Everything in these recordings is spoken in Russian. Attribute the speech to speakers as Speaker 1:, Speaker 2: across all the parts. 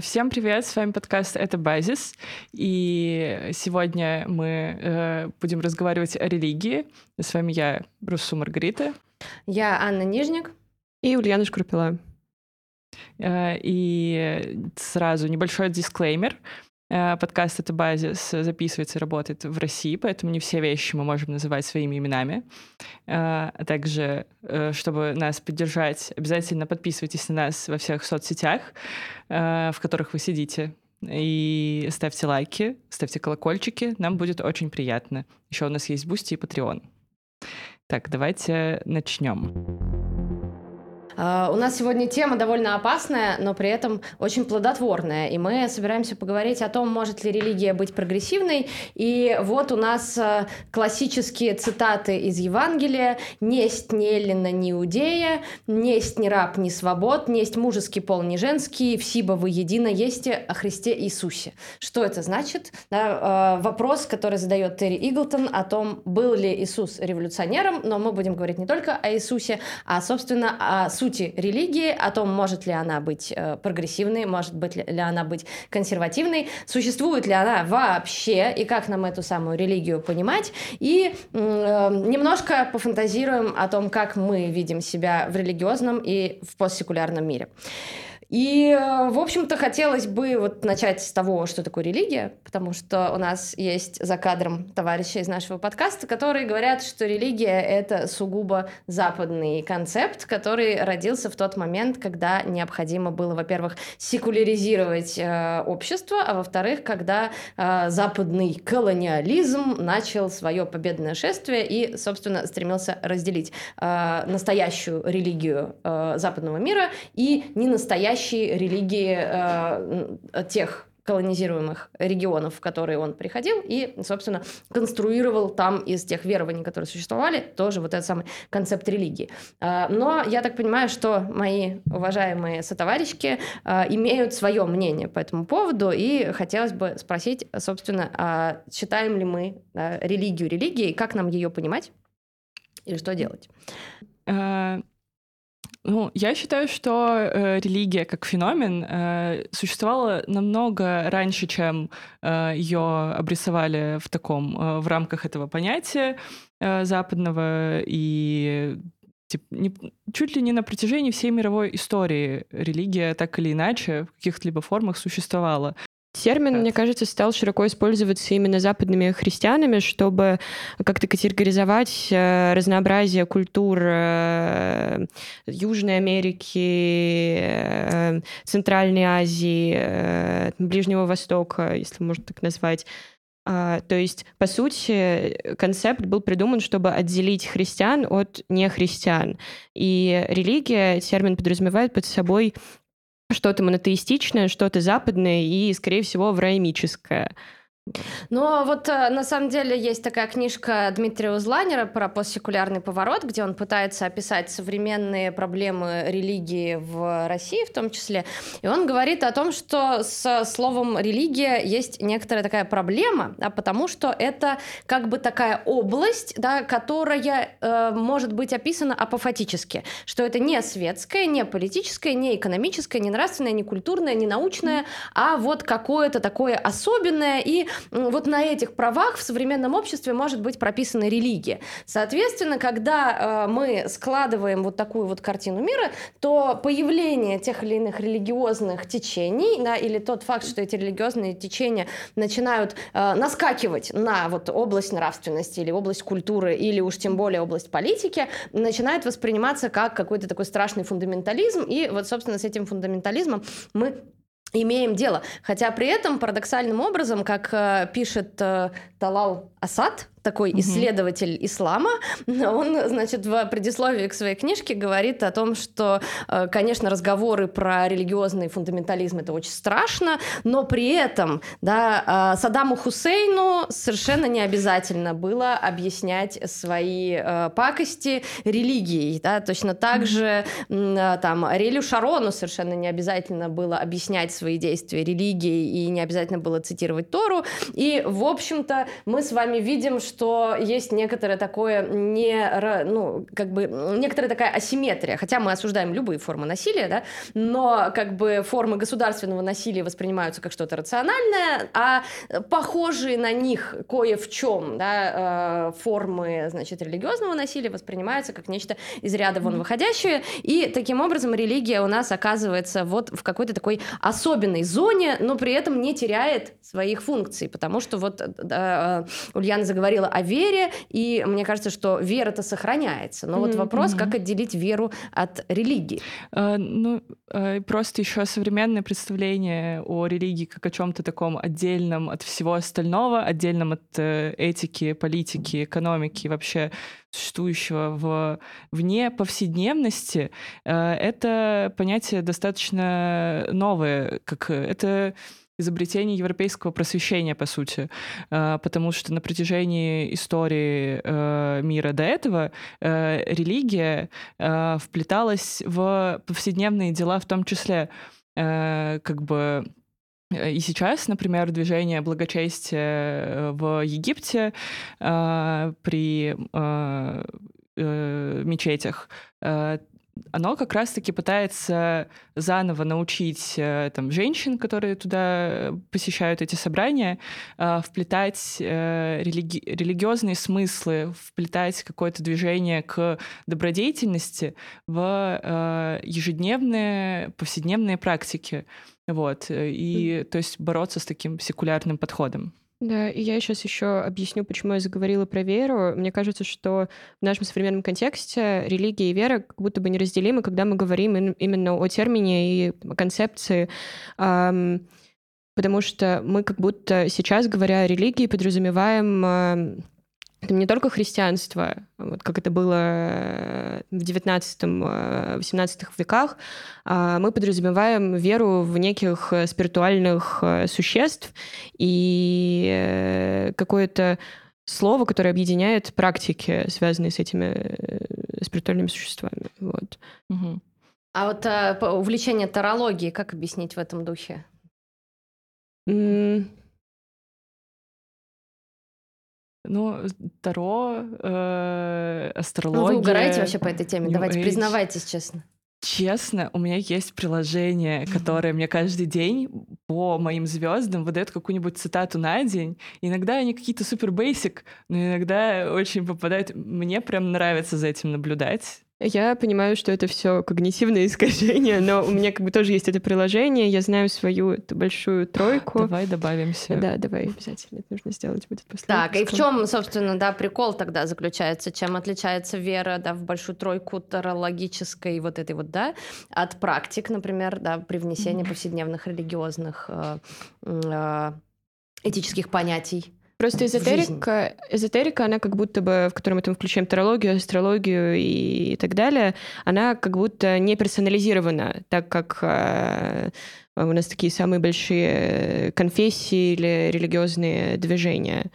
Speaker 1: Всем привет, с вами подкаст «Это Базис», и сегодня мы э, будем разговаривать о религии. С вами я, Русу Маргарита.
Speaker 2: Я Анна Нижник.
Speaker 3: И Ульяна Шкрупила.
Speaker 1: Э, и сразу небольшой дисклеймер — Э, подкаст «Это базис» записывается и работает в России, поэтому не все вещи мы можем называть своими именами. Э, а также, э, чтобы нас поддержать, обязательно подписывайтесь на нас во всех соцсетях, в которых вы сидите, и ставьте лайки, ставьте колокольчики, нам будет очень приятно. Еще у нас есть Boosty и Patreon. Так, давайте начнем.
Speaker 2: А, у нас сегодня тема довольно опасная, но при этом очень плодотворная. И мы собираемся поговорить о том, может ли религия быть прогрессивной. И вот у нас а, классические цитаты из Евангелия. «Несть ни Эллина, ни Иудея, несть ни раб, ни свобод, несть мужеский пол, ни женский, вси бо вы едино есте о Христе Иисусе». Что это значит? Да, а, вопрос, который задает Терри Иглтон о том, был ли Иисус революционером, но мы будем говорить не только о Иисусе, а, собственно, о сути сути религии, о том, может ли она быть э, прогрессивной, может быть ли она быть консервативной, существует ли она вообще, и как нам эту самую религию понимать, и э, немножко пофантазируем о том, как мы видим себя в религиозном и в постсекулярном мире. И, э, в общем-то, хотелось бы вот начать с того, что такое религия, потому что у нас есть за кадром товарищи из нашего подкаста, которые говорят, что религия — это сугубо западный концепт, который родился в тот момент, когда необходимо было, во-первых, секуляризировать э, общество, а во-вторых, когда э, западный колониализм начал свое победное шествие и, собственно, стремился разделить э, настоящую религию э, западного мира и не настоящую настоящей религии э, тех колонизируемых регионов, в которые он приходил, и, собственно, конструировал там из тех верований, которые существовали, тоже вот этот самый концепт религии. Э, но я так понимаю, что мои уважаемые сотоварищи э, имеют свое мнение по этому поводу, и хотелось бы спросить, собственно, а считаем ли мы религию религией, как нам ее понимать, или что делать?
Speaker 1: Ну, я считаю, что э, религия как феномен э, существовала намного раньше, чем э, ее обрисовали в таком э, в рамках этого понятия э, западного и типа, не, чуть ли не на протяжении всей мировой истории религия так или иначе в каких-либо формах существовала.
Speaker 3: Термин, мне кажется, стал широко использоваться именно западными христианами, чтобы как-то категоризовать э, разнообразие культур э, Южной Америки, э, Центральной Азии, Ближнего Востока, если можно так назвать. А, то есть, по сути, концепт был придуман, чтобы отделить христиан от нехристиан. И религия, термин подразумевает под собой что-то монотеистичное, что-то западное и, скорее всего, враимическое.
Speaker 2: Ну, вот э, на самом деле есть такая книжка Дмитрия Узланера про постсекулярный поворот, где он пытается описать современные проблемы религии в России в том числе. И он говорит о том, что с словом религия есть некоторая такая проблема, а потому что это как бы такая область, да, которая э, может быть описана апофатически, что это не светское, не политическое, не экономическое, не нравственное, не культурное, не научное, а вот какое-то такое особенное и вот на этих правах в современном обществе может быть прописана религия. Соответственно, когда э, мы складываем вот такую вот картину мира, то появление тех или иных религиозных течений, да, или тот факт, что эти религиозные течения начинают э, наскакивать на вот область нравственности или область культуры, или уж тем более область политики, начинает восприниматься как какой-то такой страшный фундаментализм, и вот, собственно, с этим фундаментализмом мы имеем дело. Хотя при этом парадоксальным образом, как э, пишет э, Талал Асад, такой mm-hmm. исследователь ислама, он, значит, в предисловии к своей книжке говорит о том, что, э, конечно, разговоры про религиозный фундаментализм это очень страшно, но при этом, да, э, Саддаму Хусейну совершенно не обязательно было объяснять свои э, пакости религией, да, точно так же mm-hmm. там Ариэлю Шарону совершенно не обязательно было объяснять свои действия религией и не обязательно было цитировать Тору, и, в общем-то, мы с вами видим, что есть некоторое такое не, ну, как бы, некоторая такая асимметрия, хотя мы осуждаем любые формы насилия, да, но как бы формы государственного насилия воспринимаются как что-то рациональное, а похожие на них кое в чем, да, э, формы, значит, религиозного насилия воспринимаются как нечто из ряда вон выходящее, и таким образом религия у нас оказывается вот в какой-то такой особенной зоне, но при этом не теряет своих функций, потому что вот э, Ульяна заговорила о вере, и мне кажется, что вера-то сохраняется. Но mm-hmm. вот вопрос, как отделить веру от религии?
Speaker 1: Uh, ну, uh, просто еще современное представление о религии как о чем-то таком отдельном от всего остального, отдельном от uh, этики, политики, экономики, вообще существующего в, вне повседневности, это понятие достаточно новое, как это изобретение европейского просвещения, по сути, э, потому что на протяжении истории э, мира до этого э, религия вплеталась в повседневные дела в том числе, как бы и сейчас, например, движение благочестия в Египте при мечетях оно как раз-таки пытается заново научить э, там, женщин, которые туда посещают эти собрания, э, вплетать э, религи- религиозные смыслы, вплетать какое-то движение к добродетельности в ежедневные, повседневные практики. Вот. И, то есть, бороться с таким секулярным подходом.
Speaker 3: Да, и я сейчас еще объясню, почему я заговорила про веру. Мне кажется, что в нашем современном контексте религия и вера как будто бы неразделимы, когда мы говорим именно о термине и концепции. Потому что мы как будто сейчас, говоря о религии, подразумеваем это не только христианство, вот как это было э, в XIX-XVIII э, веках, а мы подразумеваем веру в неких э, спиритуальных существ и какое-то слово, которое объединяет практики, связанные с этими спиритуальными существами. Вот.
Speaker 2: Угу. А вот а, увлечение тарологией, как объяснить в этом духе?
Speaker 1: Ну, Таро, э, астрология. Ну,
Speaker 2: вы угораете вообще по этой теме? Давайте, Age. признавайтесь честно.
Speaker 1: Честно, у меня есть приложение, которое мне каждый день по моим звездам выдает какую-нибудь цитату на день. Иногда они какие-то супер бейсик, но иногда очень попадают. Мне прям нравится за этим наблюдать.
Speaker 3: Я понимаю, что это все когнитивное искажение, но у меня как бы тоже есть это приложение, я знаю свою эту большую тройку.
Speaker 1: Давай добавимся.
Speaker 3: Да, давай, обязательно. Это нужно сделать будет после.
Speaker 2: Так, и в чем, собственно, да, прикол тогда заключается? Чем отличается вера, да, в большую тройку тарологической вот этой вот, да, от практик, например, да, при внесении повседневных религиозных э, э, этических понятий?
Speaker 3: Просто эзотерика, эзотерика, она как будто бы, в которой мы там включаем тарологию, астрологию и, и так далее, она как будто не персонализирована, так как э, у нас такие самые большие конфессии или религиозные движения.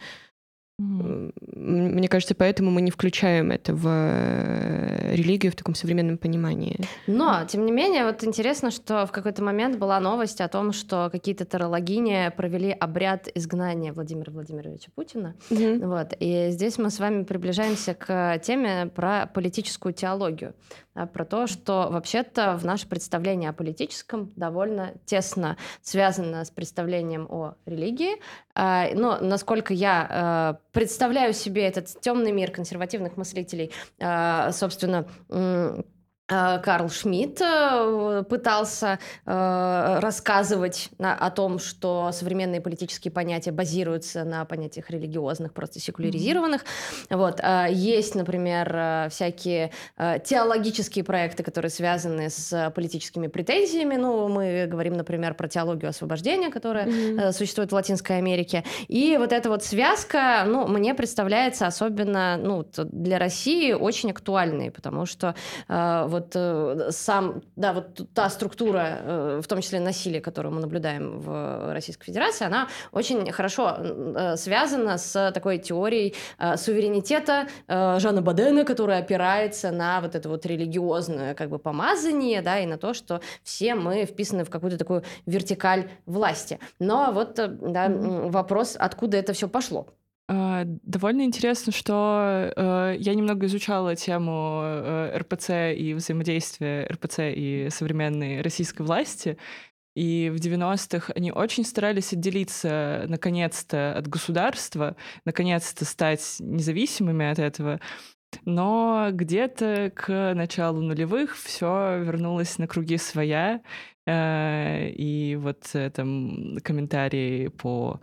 Speaker 3: Mm. Мне кажется, поэтому мы не включаем это в э, религию в таком современном понимании.
Speaker 2: Но, тем не менее, вот интересно, что в какой-то момент была новость о том, что какие-то тарологини провели обряд изгнания Владимира Владимировича Путина. Mm-hmm. Вот. И здесь мы с вами приближаемся к теме про политическую теологию. А, про то, что вообще-то в наше представление о политическом довольно тесно связано с представлением о религии. А, но насколько я а, представляю себе этот темный мир консервативных мыслителей, собственно, Э, Карл Шмидт э, пытался э, рассказывать о том, что современные политические понятия базируются на понятиях религиозных, просто секуляризированных. Mm-hmm. Вот. Есть, например, всякие теологические проекты, которые связаны с политическими претензиями. Ну, мы говорим, например, про теологию освобождения, которая mm-hmm. существует в Латинской Америке. И вот эта вот связка, ну, мне представляется особенно ну, для России очень актуальной, потому что вот э, сам, да, вот та структура, э, в том числе насилия, которую мы наблюдаем в Российской Федерации, она очень хорошо э, связана с такой теорией э, суверенитета э, Жана Бадена, которая опирается на вот это вот религиозное как бы помазание, да, и на то, что все мы вписаны в какую-то такую вертикаль власти. Но вот, э, да, вопрос, откуда это все пошло.
Speaker 1: А, довольно интересно, что э, я немного изучала тему э, РПЦ и взаимодействия РПЦ и современной российской власти. И в 90-х они очень старались отделиться, наконец-то, от государства, наконец-то стать независимыми от этого. Но где-то к началу нулевых все вернулось на круги своя. Э, и вот там комментарии по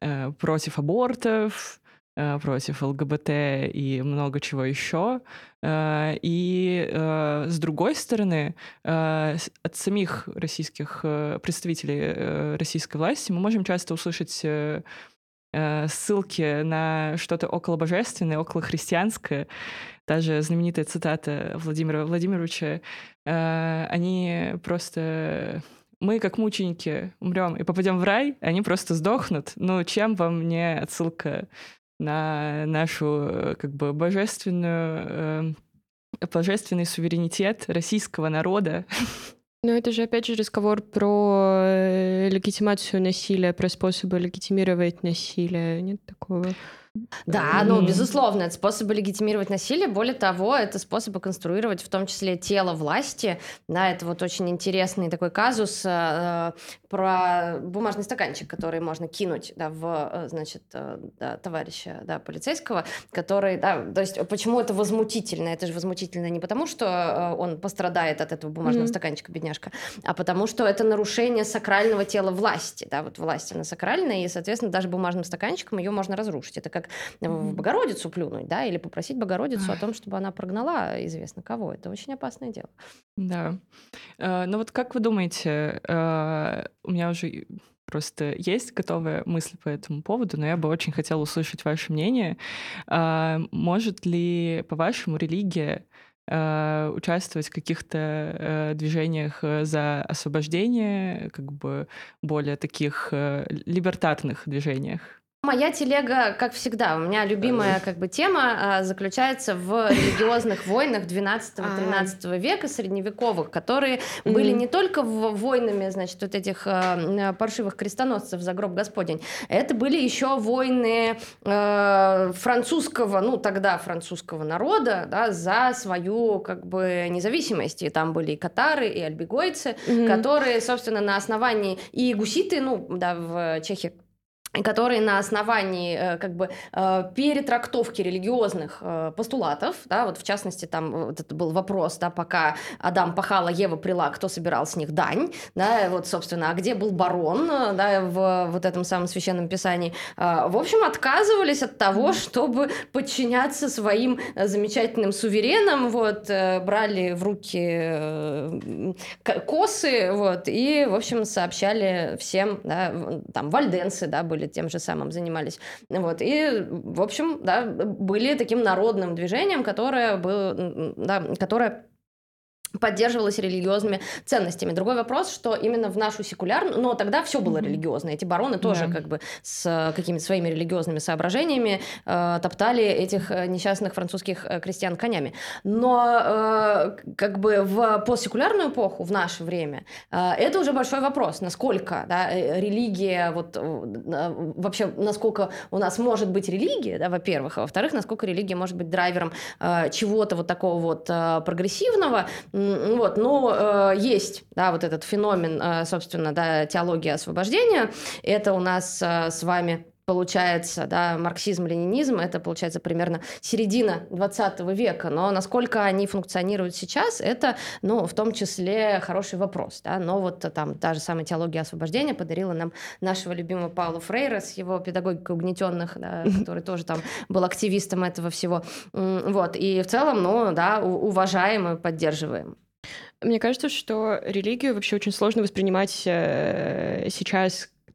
Speaker 1: Э, э, против абортов, э, против ЛГБТ и много чего еще. И с другой стороны, от самих российских представителей российской власти мы можем часто услышать ссылки на что-то около божественное, около христианское. Даже знаменитая цитата Владимира Владимировича, они просто мы, как мученики, умрем и попадем в рай, они просто сдохнут. Ну, чем вам не отсылка на нашу э, как бы божественную, э, божественный суверенитет российского народа?
Speaker 3: Ну, это же, опять же, разговор про э, легитимацию насилия, про способы легитимировать насилие. Нет такого?
Speaker 2: Да, ну, безусловно, это способы легитимировать насилие. Более того, это способы конструировать в том числе тело власти. Да, это вот очень интересный такой казус э, про бумажный стаканчик, который можно кинуть да, в, э, значит, э, да, товарища да, полицейского, который, да, то есть почему это возмутительно? Это же возмутительно не потому, что э, он пострадает от этого бумажного mm-hmm. стаканчика, бедняжка, а потому что это нарушение сакрального тела власти. Да, вот власть, она сакральная, и, соответственно, даже бумажным стаканчиком ее можно разрушить. Это как как в Богородицу плюнуть, да, или попросить Богородицу о том, чтобы она прогнала известно кого. Это очень опасное дело.
Speaker 1: Да. Э, ну вот как вы думаете, э, у меня уже просто есть готовая мысль по этому поводу, но я бы очень хотела услышать ваше мнение. Э, может ли, по-вашему, религия участвовать в каких-то движениях за освобождение, как бы более таких либертарных движениях?
Speaker 2: Моя телега, как всегда, у меня любимая как бы тема а, заключается в религиозных войнах 12-13 века, средневековых, которые были не только войнами, значит, вот этих э, паршивых крестоносцев за гроб Господень, это были еще войны французского, ну тогда французского народа, да, за свою как бы независимость. И там были и катары, и альбегойцы, которые, собственно, на основании и гуситы, ну да, в Чехии которые на основании э, как бы э, перетрактовки религиозных э, постулатов, да, вот в частности там вот это был вопрос, да, пока Адам пахала, Ева прила, кто собирал с них дань, да, вот собственно, а где был барон, да, в вот этом самом священном писании, в общем, отказывались от того, чтобы подчиняться своим замечательным суверенам, вот, брали в руки косы, вот, и, в общем, сообщали всем, да, там, вальденцы, да, были были тем же самым, занимались. Вот. И, в общем, да, были таким народным движением, которое, было, да, которое поддерживалась религиозными ценностями. Другой вопрос, что именно в нашу секулярную, но тогда все было религиозно. Эти бароны тоже да. как бы с какими-то своими религиозными соображениями э, топтали этих э, несчастных французских э, крестьян конями. Но э, как бы в постсекулярную эпоху, в наше время, э, это уже большой вопрос, насколько да, э, религия, вот э, вообще, насколько у нас может быть религия, да, во-первых, а во-вторых, насколько религия может быть драйвером э, чего-то вот такого вот э, прогрессивного, вот, но э, есть, да, вот этот феномен, э, собственно, да, теологии освобождения. Это у нас э, с вами получается, да, марксизм-ленинизм, это получается примерно середина 20 века, но насколько они функционируют сейчас, это, ну, в том числе хороший вопрос, да, но вот там та же самая теология освобождения подарила нам нашего любимого Паула Фрейра с его педагогикой угнетенных, да, который тоже там был активистом этого всего, вот, и в целом, ну, да, уважаем и поддерживаем.
Speaker 3: Мне кажется, что религию вообще очень сложно воспринимать э,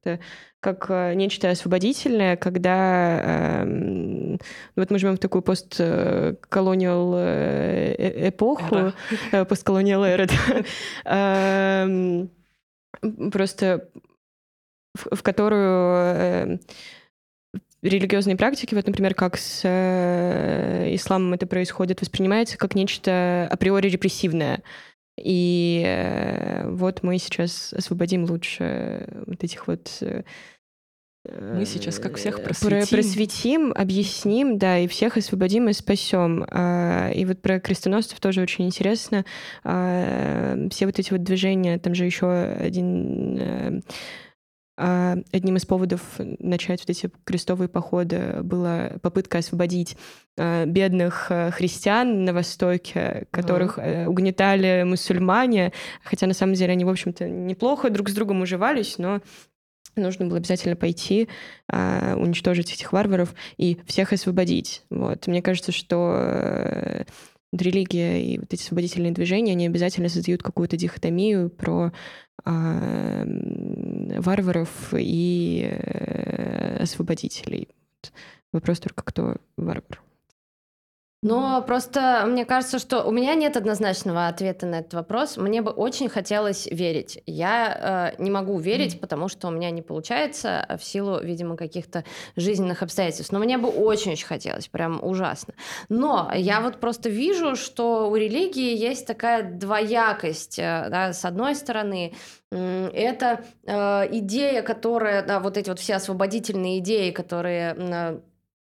Speaker 3: сейчас как э, нечто освободительное, когда э, вот мы живем в такую постколониал э, эпоху, э, постколониал эру, эм, просто в, которую религиозные практики, вот, например, как с э, исламом это происходит, воспринимается как нечто априори репрессивное. И э, вот мы сейчас освободим лучше вот этих вот э,
Speaker 1: Мы сейчас как всех просветим.
Speaker 3: просветим, объясним, да, и всех освободим и спасем. А, и вот про крестоносцев тоже очень интересно. А, все вот эти вот движения, там же еще один э, а, одним из поводов начать вот эти крестовые походы была попытка освободить бедных э, христиан на Востоке, которых mm угнетали мусульмане, хотя на самом деле они, в общем-то, неплохо друг с другом уживались, но нужно было обязательно пойти, э, уничтожить этих варваров и всех освободить. Вот. Мне кажется, что э, религия и вот эти освободительные движения, они обязательно создают какую-то дихотомию про э, варваров и э, освободителей. Вопрос только, кто варвар.
Speaker 2: Но просто мне кажется, что у меня нет однозначного ответа на этот вопрос. Мне бы очень хотелось верить. Я э, не могу верить, потому что у меня не получается в силу, видимо, каких-то жизненных обстоятельств. Но мне бы очень-очень хотелось, прям ужасно. Но я вот просто вижу, что у религии есть такая двоякость. Э, да, с одной стороны, это э, идея, которая, да, вот эти вот все освободительные идеи, которые э,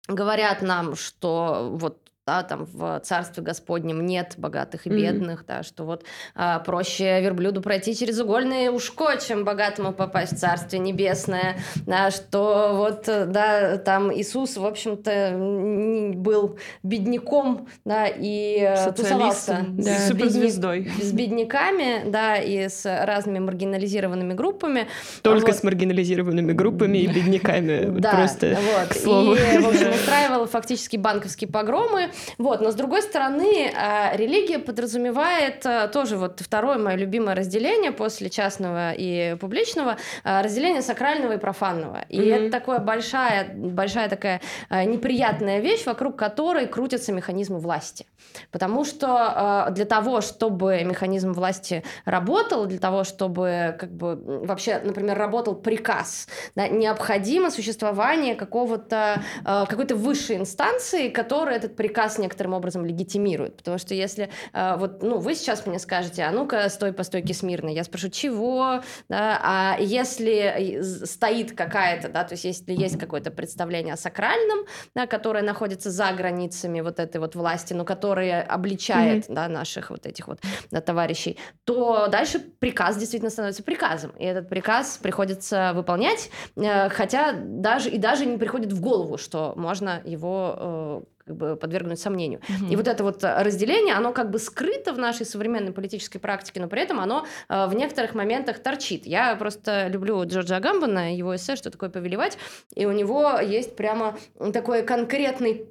Speaker 2: говорят нам, что вот да, там в Царстве Господнем нет богатых и бедных, mm-hmm. да, что вот а, проще верблюду пройти через угольное ушко, чем богатому попасть в Царствие Небесное, да, что вот, да, там Иисус, в общем-то, был бедняком, да, и э, тусовался
Speaker 1: да. с, суперзвездой.
Speaker 2: с бедняками, да, и с разными маргинализированными группами.
Speaker 3: Только вот. с маргинализированными группами и бедняками, да, просто вот.
Speaker 2: И, в общем, устраивал фактически банковские погромы, вот, но с другой стороны, а, религия подразумевает а, тоже вот второе мое любимое разделение после частного и публичного, а, разделение сакрального и профанного. И mm-hmm. это такая большая, большая такая неприятная вещь, вокруг которой крутятся механизмы власти. Потому что для того, чтобы механизм власти работал, для того, чтобы как бы вообще, например, работал приказ, да, необходимо существование какого-то какой-то высшей инстанции, которая этот приказ приказ некоторым образом легитимирует. Потому что если э, вот, ну, вы сейчас мне скажете, а ну-ка, стой по стойке смирно, я спрошу, чего? Да? А если стоит какая-то, да, то есть если есть какое-то представление о сакральном, да, которое находится за границами вот этой вот власти, но которое обличает, mm-hmm. да, наших вот этих вот да, товарищей, то дальше приказ действительно становится приказом. И этот приказ приходится выполнять, э, хотя даже и даже не приходит в голову, что можно его э, как бы подвергнуть сомнению. Mm-hmm. И вот это вот э, разделение, оно как бы скрыто в нашей современной политической практике, но при этом оно э, в некоторых моментах торчит. Я просто люблю Джорджа Агамбана, его эссе «Что такое повелевать», и у него есть прямо такой конкретный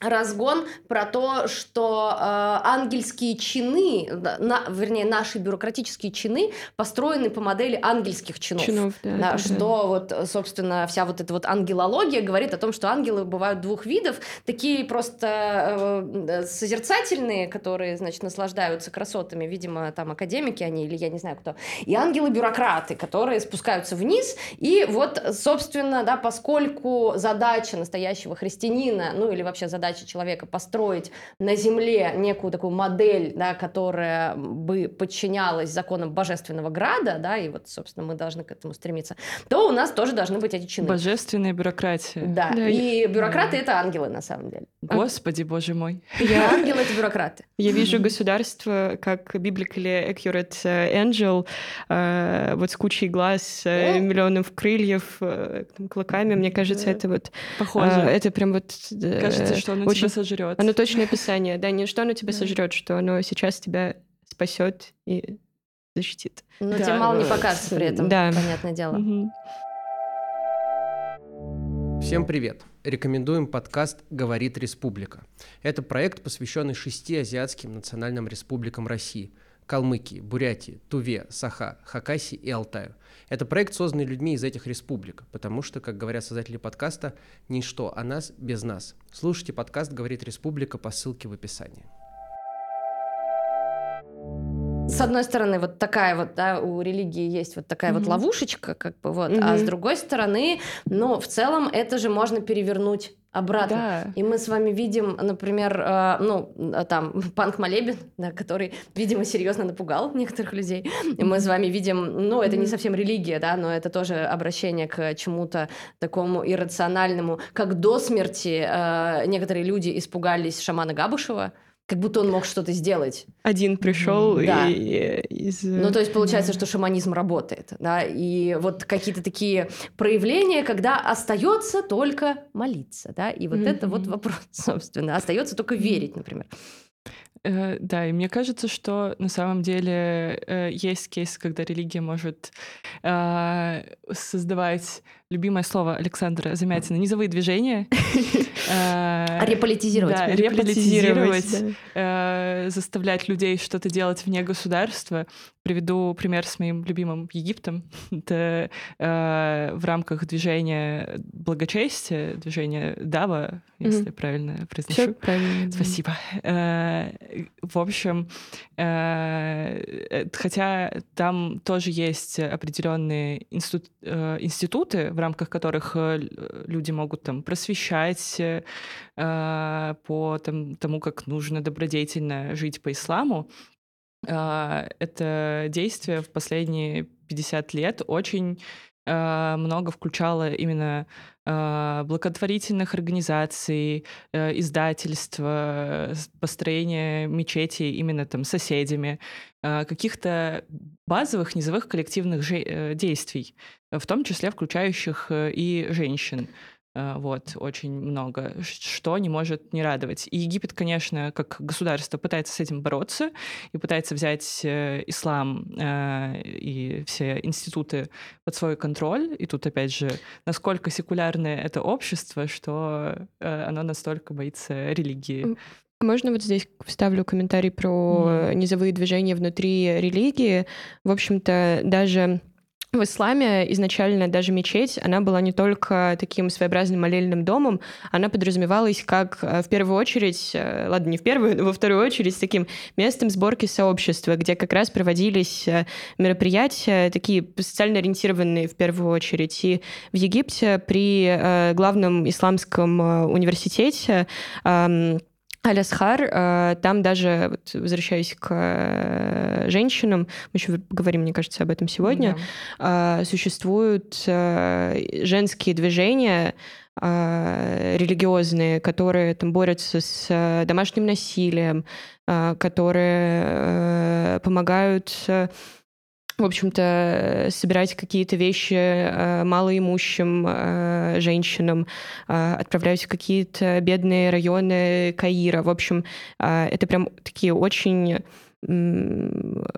Speaker 2: разгон про то, что э, ангельские чины, на, вернее, наши бюрократические чины построены по модели ангельских чинов. чинов да, да, что да. вот, собственно, вся вот эта вот ангелология говорит о том, что ангелы бывают двух видов. Такие просто э, созерцательные, которые, значит, наслаждаются красотами, видимо, там академики они или я не знаю кто. И ангелы-бюрократы, которые спускаются вниз. И вот, собственно, да, поскольку задача настоящего христианина, ну или вообще задача задача человека построить на Земле некую такую модель, да, которая бы подчинялась законам божественного града, да, и вот, собственно, мы должны к этому стремиться, то у нас тоже должны быть эти чины.
Speaker 1: Божественная бюрократия.
Speaker 2: Да, да и бюрократы — это ангелы, на самом деле.
Speaker 1: Господи, боже мой.
Speaker 2: Я ангелы — это бюрократы.
Speaker 3: Я вижу государство как biblically accurate э, angel, э, вот с кучей глаз, э, миллионов крыльев, клыками. Мне кажется, это вот...
Speaker 1: Похоже.
Speaker 3: Это прям вот...
Speaker 1: Кажется, что оно очень... тебя сожрет.
Speaker 3: Оно точное описание, да, не что оно тебя сожрет, что оно сейчас тебя спасет и защитит.
Speaker 2: Но да, тебе мало не покажется при этом, да. понятное дело.
Speaker 4: Всем привет! Рекомендуем подкаст «Говорит Республика». Это проект, посвященный шести азиатским национальным республикам России – Калмыкии, Бурятии, Туве, Саха, Хакасии и Алтаю. Это проект, созданный людьми из этих республик, потому что, как говорят создатели подкаста, ничто о нас без нас. Слушайте подкаст «Говорит Республика» по ссылке в описании.
Speaker 2: С одной стороны, вот такая вот, да, у религии есть вот такая mm-hmm. вот ловушечка, как бы вот, mm-hmm. а с другой стороны, ну, в целом это же можно перевернуть обратно. Да. И мы с вами видим, например, э, ну, там, панк Молебен, да, который, видимо, серьезно напугал некоторых людей. И мы с вами видим, ну, это не совсем религия, да, но это тоже обращение к чему-то такому иррациональному, как до смерти э, некоторые люди испугались шамана Габушева, как будто он мог что-то сделать.
Speaker 3: Один пришел да. и из...
Speaker 2: Ну, то есть получается, что шаманизм работает, да, и вот какие-то такие проявления, когда остается только молиться, да, и вот mm-hmm. это вот вопрос, собственно, остается только верить, например.
Speaker 1: Э, да, и мне кажется, что на самом деле э, есть кейс, когда религия может э, создавать любимое слово Александра Замятина низовые движения.
Speaker 2: Реполитизировать.
Speaker 1: Да, реполитизировать, заставлять людей что-то делать вне государства. Приведу пример с моим любимым Египтом. Это в рамках движения благочестия, движения Дава, если правильно произношу.
Speaker 3: правильно.
Speaker 1: Спасибо в общем, э, хотя там тоже есть определенные институт, э, институты, в рамках которых э, люди могут там просвещать по там, тому, как нужно добродетельно жить по исламу, это действие в последние 50 лет очень много включало именно благотворительных организаций, э, издательства, построение мечетей именно там соседями, каких-то базовых низовых коллективных э, действий, в том числе включающих э, и женщин. Вот, очень много, что не может не радовать. И Египет, конечно, как государство пытается с этим бороться и пытается взять э, ислам э, и все институты под свой контроль. И тут, опять же, насколько секулярное это общество, что э, оно настолько боится религии.
Speaker 3: Можно вот здесь вставлю комментарий про mm. низовые движения внутри религии. В общем-то, даже в исламе изначально даже мечеть, она была не только таким своеобразным молельным домом, она подразумевалась как э, в первую очередь, э, ладно, не в первую, но во вторую очередь, таким местом сборки сообщества, где как раз проводились э, мероприятия, такие социально ориентированные в первую очередь. И в Египте при главном исламском университете Алясхар, э, там даже, вот, возвращаясь к э, женщинам, мы еще говорим, мне кажется, об этом сегодня, да. существуют э, женские движения, религиозные, которые там борются с домашним насилием, которые помогают в общем-то, собирать какие-то вещи э, малоимущим э, женщинам, э, отправлять в какие-то бедные районы Каира. В общем, э, это прям такие очень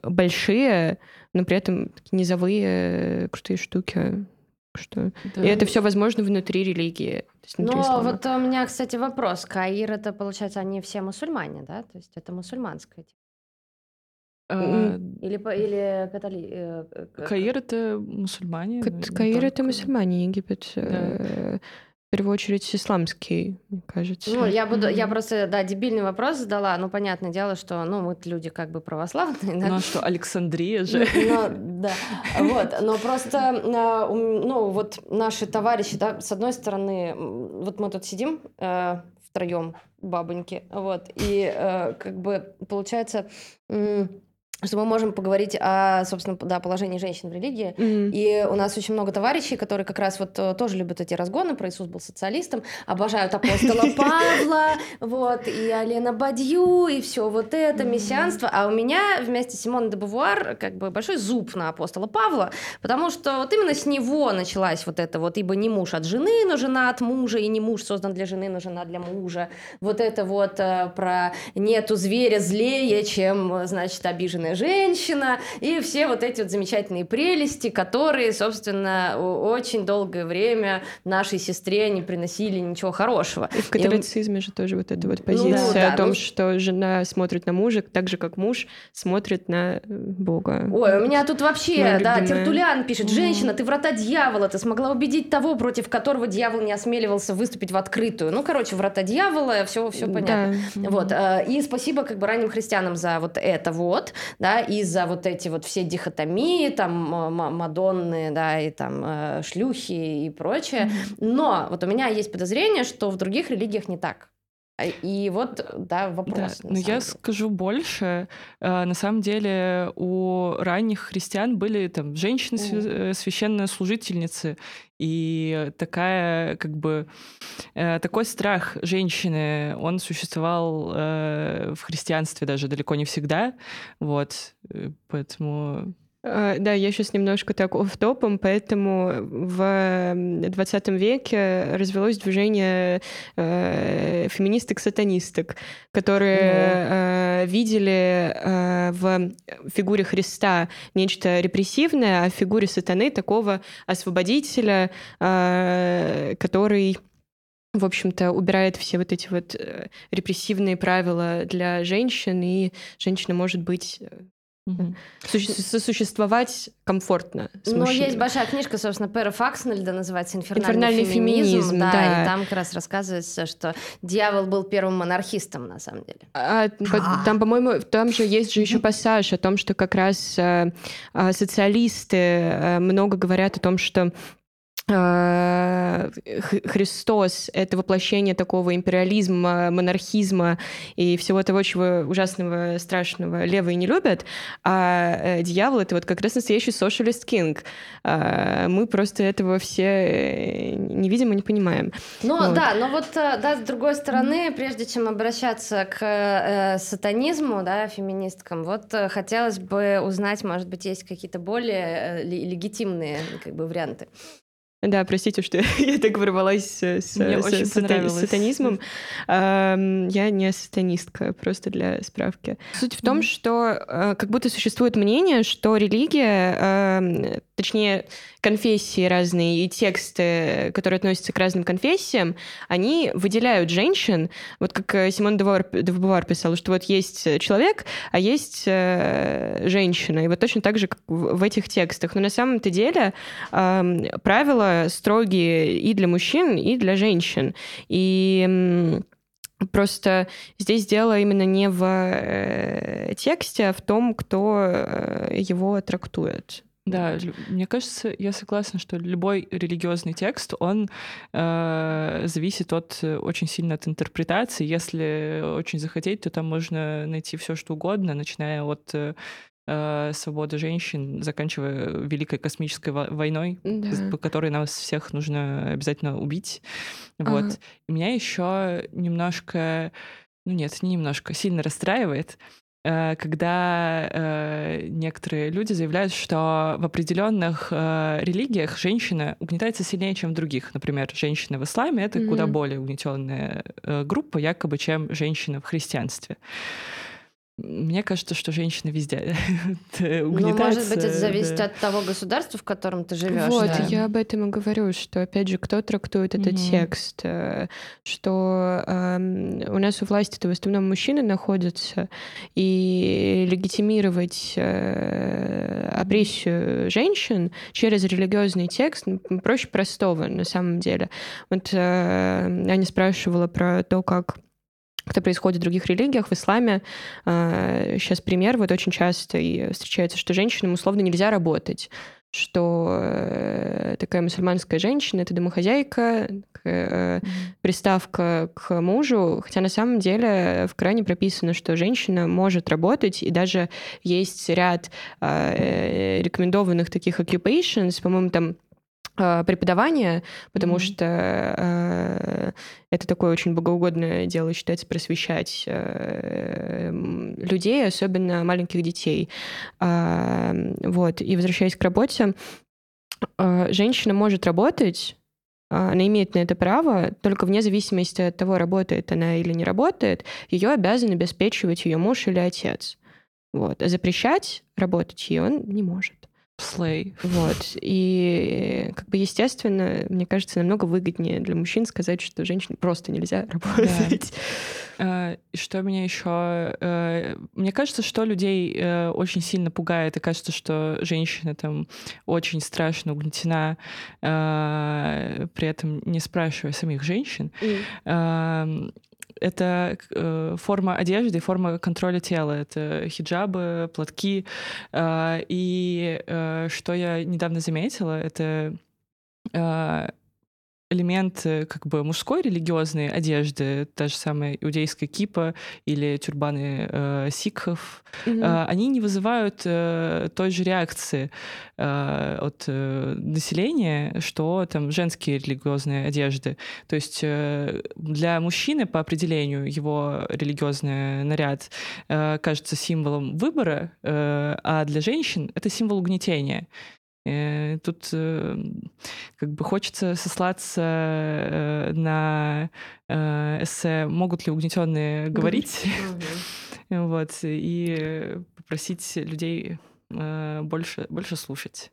Speaker 3: большие, но при этом низовые крутые штуки. Что... Да. И это все возможно внутри религии.
Speaker 2: Ислама. вот у меня, кстати, вопрос. Каир это, получается, они все мусульмане, да? То есть это мусульманское. А, Или, или католи... Э,
Speaker 1: Каир это мусульмане.
Speaker 3: Каир это мусульмане, Египет. Э, в первую очередь исламский, мне кажется.
Speaker 2: Ну, я буду, я просто, да, дебильный вопрос задала. Ну, понятное дело, что, ну, мы люди как бы православные.
Speaker 1: Да? Ну, а что, Александрия же.
Speaker 2: Ну, да, вот. Но просто, ну, вот наши товарищи, да, с одной стороны, вот мы тут сидим э, втроем, бабоньки, вот, и как бы получается что мы можем поговорить о, собственно, да, положении женщин в религии. Mm-hmm. И у нас очень много товарищей, которые как раз вот э, тоже любят эти разгоны, про Иисус был социалистом, обожают апостола Павла, вот, и Алена Бадью, и все вот это, мессианство. А у меня вместе с Симоной де Бувуар как бы большой зуб на апостола Павла, потому что вот именно с него началась вот это вот, ибо не муж от жены, но жена от мужа, и не муж создан для жены, но жена для мужа. Вот это вот э, про нету зверя злее, чем, значит, обиженная прекрасная женщина, и все вот эти вот замечательные прелести, которые, собственно, очень долгое время нашей сестре не приносили ничего хорошего.
Speaker 3: И в католицизме и... же тоже вот эта вот позиция ну, да, о том, ну... что жена смотрит на мужа так же, как муж смотрит на э, Бога.
Speaker 2: Ой, у меня тут вообще, да, Тертулян пишет, женщина, ты врата дьявола, ты смогла убедить того, против которого дьявол не осмеливался выступить в открытую. Ну, короче, врата дьявола, все, все понятно. Да. Вот. Э, и спасибо как бы ранним христианам за вот это вот. Да, и за вот эти вот все дихотомии, там, Мадонны, да, и там э, шлюхи и прочее. Но вот у меня есть подозрение, что в других религиях не так. А, и вот, да, вопрос.
Speaker 1: Да, но я деле. скажу больше. Э, на самом деле у ранних христиан были там женщины mm. священнослужительницы, и такая, как бы, э, такой страх женщины, он существовал в христианстве даже далеко не всегда, вот, поэтому
Speaker 3: да, я сейчас немножко так оф-топом, поэтому в 20 веке развелось движение э, феминисток-сатанисток, которые э, видели э, в фигуре Христа нечто репрессивное, а в фигуре сатаны такого освободителя, э, который в общем-то, убирает все вот эти вот э, репрессивные правила для женщин, и женщина может быть э, Угу. Сосуществовать комфортно с
Speaker 2: Ну, есть большая книжка, собственно, Пэра Факснельда, называется «Инфернальный, Инфернальный феминизм». феминизм да, да, и там как раз рассказывается, что дьявол был первым монархистом, на самом деле.
Speaker 3: А, а. Там, по-моему, там же есть же еще пассаж о том, что как раз э, э, социалисты э, много говорят о том, что Христос — это воплощение такого империализма, монархизма и всего того, чего ужасного, страшного левые не любят, а э, дьявол — это вот как раз настоящий socialist king. А, мы просто этого все э, не видим и не понимаем.
Speaker 2: Ну вот. да, но вот да, с другой стороны, прежде чем обращаться к э, сатанизму, да, феминисткам, вот хотелось бы узнать, может быть, есть какие-то более легитимные как бы варианты.
Speaker 3: Да, простите, что я так ворвалась с, Мне с, очень с, с сатанизмом. Я не сатанистка, просто для справки. Суть в том, что э, как будто существует мнение, что религия, точнее, конфессии разные и тексты, которые относятся к разным конфессиям, они выделяют женщин, вот как э, Симон де Бувар писал, что вот есть человек, а есть э, женщина. И вот точно так же, как в этих текстах. Но на самом-то деле правила строгие и для мужчин, и для женщин. И Просто здесь дело именно не в э, тексте, а в том, кто его трактует.
Speaker 1: Да, мне кажется, я согласна, что любой религиозный текст, он э, зависит от э, очень сильно от интерпретации. Если очень захотеть, то там можно найти все, что угодно, начиная от э, э свободы женщин, заканчивая Великой космической войной, да. по которой нас всех нужно обязательно убить. Вот. Ага. Меня еще немножко, ну нет, не немножко, сильно расстраивает, Э, когда э, некоторые люди заявляют, что в определенных э, религиях женщина угнетается сильнее, чем в других. Например, женщины в исламе это mm-hmm. куда более угнетенная э, группа, якобы, чем женщина в христианстве. Мне кажется, что женщины везде
Speaker 2: угнетаются. Ну, может быть, это зависит да. от того государства, в котором ты живешь.
Speaker 3: Вот, да. я об этом и говорю, что, опять же, кто трактует этот mm-hmm. текст, э, что э, у нас у власти это в основном мужчины находятся, и легитимировать э, агрессию женщин через религиозный текст проще простого, на самом деле. Вот э, Аня спрашивала про то, как это происходит в других религиях, в исламе. Сейчас а, пример, вот очень часто и встречается, что женщинам условно нельзя работать что э, такая мусульманская женщина это домохозяйка, mm-hmm. приставка к мужу, хотя на самом деле в Коране прописано, что женщина может работать, и даже есть ряд э, рекомендованных таких occupations, по-моему, там а, преподавания, потому mm-hmm. что э, это такое очень богоугодное дело считается просвещать э, людей, особенно маленьких детей. Э, вот. И возвращаясь к работе, э, женщина может работать, она имеет на это право, только вне зависимости от того, работает она или не работает, ее обязан обеспечивать ее муж или отец. Вот. А запрещать работать ее он не может.
Speaker 1: Slay.
Speaker 3: Вот. И, как бы, естественно, мне кажется, намного выгоднее для мужчин сказать, что женщине просто нельзя работать.
Speaker 1: Да. И что меня еще... Э, мне кажется, что людей э, очень сильно пугает, и кажется, что женщина там очень страшно угнетена, э, при этом не спрашивая самих женщин. Mm это э, форма одежды, форма контроля тела. Это хиджабы, платки. Э, и э, что я недавно заметила, это э, элемент как бы мужской религиозной одежды, та же самая иудейская кипа или тюрбаны э, сикхов, mm-hmm. э, они не вызывают э, той же реакции э, от э, населения, что там женские религиозные одежды. То есть э, для мужчины по определению его религиозный наряд э, кажется символом выбора, э, а для женщин это символ угнетения. Э, тут э, как бы хочется сослаться э, на эссе «Могут ли угнетенные говорить?» вот, и попросить людей больше, больше слушать.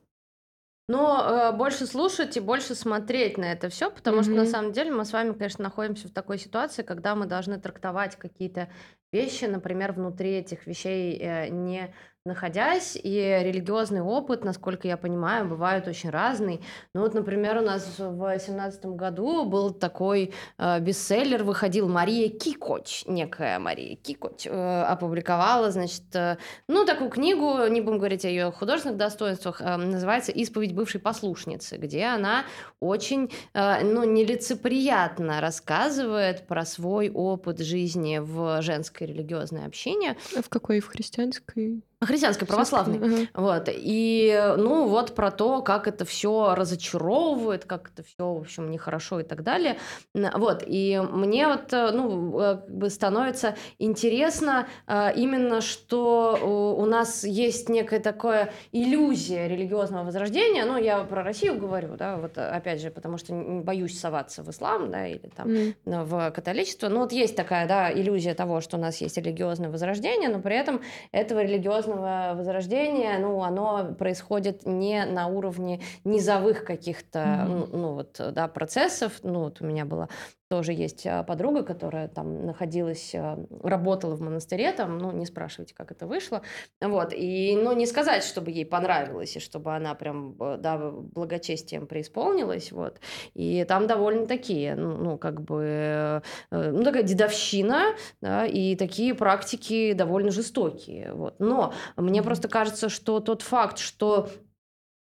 Speaker 2: Но э, больше слушать и больше смотреть на это все, потому mm-hmm. что на самом деле мы с вами, конечно, находимся в такой ситуации, когда мы должны трактовать какие-то вещи, например, внутри этих вещей э, не находясь, и религиозный опыт, насколько я понимаю, бывает очень разный. Ну вот, например, у нас в 2017 году был такой э, бестселлер, выходил Мария Кикоч, некая Мария Кикоч, э, опубликовала, значит, э, ну, такую книгу, не будем говорить о ее художественных достоинствах, э, называется «Исповедь бывшей послушницы», где она очень, э, ну, нелицеприятно рассказывает про свой опыт жизни в женской религиозной общине.
Speaker 3: А в какой? В христианской?
Speaker 2: Христианской, православной. Угу. Вот. И, ну, вот про то, как это все разочаровывает, как это все, в общем, нехорошо и так далее. Вот. И мне вот, э, ну, э, как бы становится интересно э, именно, что у нас есть некая такая иллюзия религиозного возрождения. Ну, я про Россию говорю, да, вот опять же, потому что боюсь соваться в ислам, да, или там mm. в католичество. Ну, вот есть такая, да, иллюзия того, что у нас есть религиозное возрождение, но при этом этого религиозного религиозного возрождения, ну, оно происходит не на уровне низовых каких-то, mm-hmm. ну, вот, да, процессов. Ну, вот у меня была тоже есть а, подруга, которая там находилась, а, работала в монастыре, там, ну, не спрашивайте, как это вышло, вот, и, ну, не сказать, чтобы ей понравилось, и чтобы она прям, да, благочестием преисполнилась, вот, и там довольно такие, ну, как бы, э, ну, такая дедовщина, да, и такие практики довольно жестокие, вот, но мне просто кажется, что тот факт, что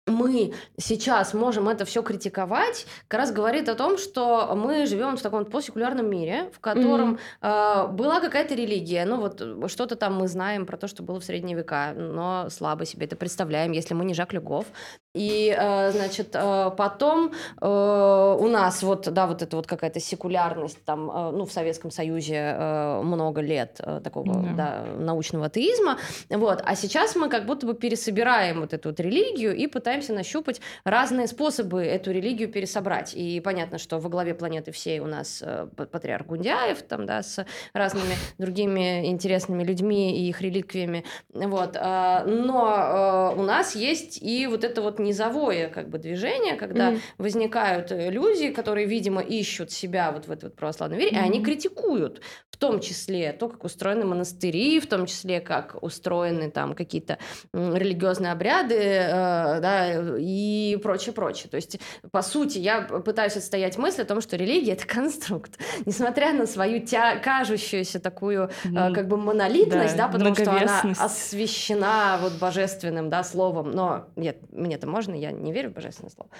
Speaker 2: мы сейчас можем это все критиковать, как раз говорит о том, что мы живем в таком постсекулярном мире, в котором mm-hmm. э, была какая-то религия. Ну вот что-то там мы знаем про то, что было в средние века, но слабо себе это представляем, если мы не Жак Люгов. И, э, значит, э, потом э, у нас вот, да, вот это вот какая-то секулярность там, э, ну, в Советском Союзе э, много лет э, такого, mm-hmm. да, научного атеизма, вот. А сейчас мы как будто бы пересобираем вот эту вот религию и пытаемся пытаемся нащупать разные способы эту религию пересобрать. И понятно, что во главе планеты всей у нас э, патриарх Гундяев, там, да, с разными другими интересными людьми и их реликвиями. Вот. А, но э, у нас есть и вот это вот низовое как бы движение, когда mm-hmm. возникают люди, которые, видимо, ищут себя вот в этой вот православной вере, mm-hmm. и они критикуют в том числе то, как устроены монастыри, в том числе как устроены там какие-то религиозные обряды, э, да, и прочее, прочее. То есть, по сути, я пытаюсь отстоять мысль о том, что религия — это конструкт. Несмотря на свою тя кажущуюся такую mm. как бы монолитность, да, да потому что она освящена вот божественным, да, словом, но нет, мне-то можно, я не верю в божественное слово.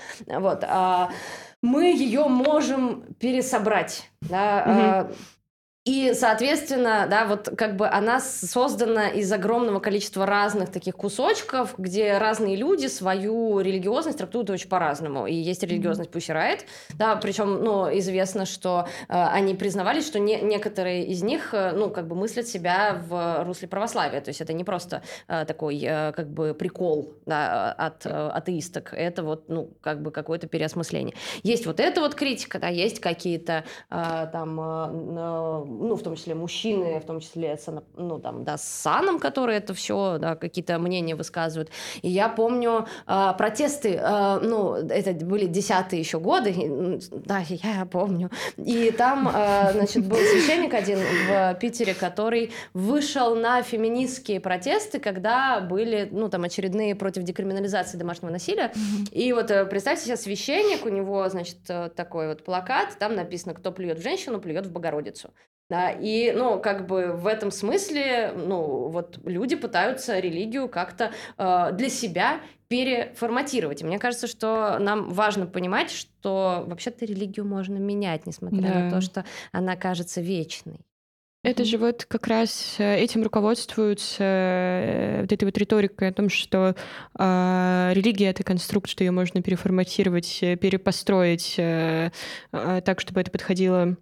Speaker 2: Вот. А, мы ее можем пересобрать, да, mm-hmm. И, соответственно, да, вот как бы она создана из огромного количества разных таких кусочков, где разные люди свою религиозность трактуют очень по-разному. И есть религиозность Pussy Riot, да, причем, ну, известно, что э, они признавались, что не, некоторые из них, э, ну, как бы мыслят себя в русле православия. То есть это не просто э, такой, э, как бы, прикол да, от э, атеисток. Это вот, ну, как бы какое-то переосмысление. Есть вот эта вот критика, да, есть какие-то э, там... Э, ну, в том числе мужчины, в том числе, ну, там, да, с саном, которые это все, да, какие-то мнения высказывают. И я помню э, протесты, э, ну, это были десятые еще годы, да, я помню. И там, э, значит, был священник один в Питере, который вышел на феминистские протесты, когда были, ну, там, очередные против декриминализации домашнего насилия. И вот э, представьте себе, священник, у него, значит, э, такой вот плакат, там написано, кто плюет в женщину, плюет в Богородицу. Да, и, ну, как бы в этом смысле, ну, вот люди пытаются религию как-то э, для себя переформатировать. И мне кажется, что нам важно понимать, что вообще-то религию можно менять, несмотря да. на то, что она кажется вечной.
Speaker 3: Это же вот как раз э, этим руководствуются э, вот этой вот риторикой о том, что э, религия — это конструкт, что ее можно переформатировать, э, перепостроить э, э, так, чтобы это подходило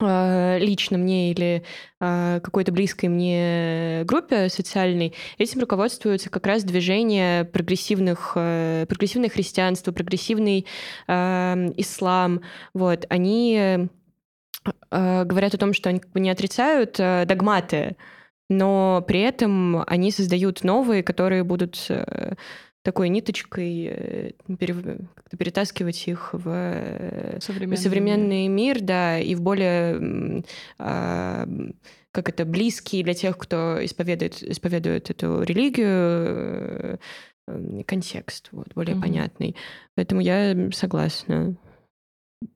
Speaker 3: лично мне или какой-то близкой мне группе социальной, этим руководствуются как раз движения прогрессивных, прогрессивное христианство, прогрессивный ислам. Вот, они э, говорят о том, что они не отрицают э, догматы, но при этом они создают новые, которые будут э, такой ниточкой э, пере, перетаскивать их в э, современный, современный мир. мир, да, и в более э, как это близкий для тех, кто исповедует, исповедует эту религию э, контекст, вот, более mm-hmm. понятный. Поэтому я согласна.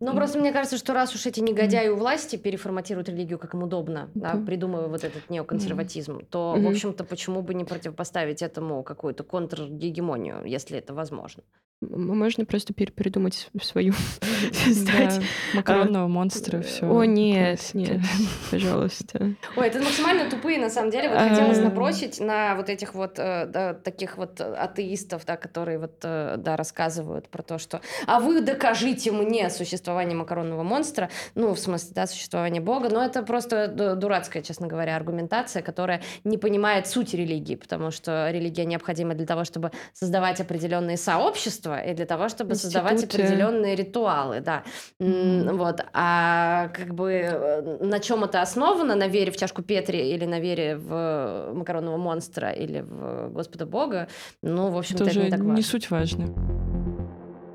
Speaker 2: Ну, просто мне кажется, что раз уж эти негодяи у власти переформатируют религию, как им удобно, да, придумывая вот этот неоконсерватизм, то, в общем-то, почему бы не противопоставить этому какую-то контргегемонию, если это возможно?
Speaker 3: Можно просто перепридумать свою
Speaker 1: стать макаронного монстра, все.
Speaker 3: О, нет, нет, пожалуйста.
Speaker 2: Ой, это максимально тупые, на самом деле. Вот хотелось набросить на вот этих вот э, таких вот атеистов, да, которые вот, э, да, рассказывают про то, что «а вы докажите мне существование макаронного монстра», ну, в смысле, да, существование Бога, но это просто дурацкая, честно говоря, аргументация, которая не понимает суть религии, потому что религия необходима для того, чтобы создавать определенные сообщества, и для того, чтобы Институты. создавать определенные ритуалы, да. Вот. А как бы э, на чем это основано? На вере в чашку Петри или на вере в макаронного монстра или в Господа Бога? Ну, в общем-то, это, это не так важно.
Speaker 1: не суть важно.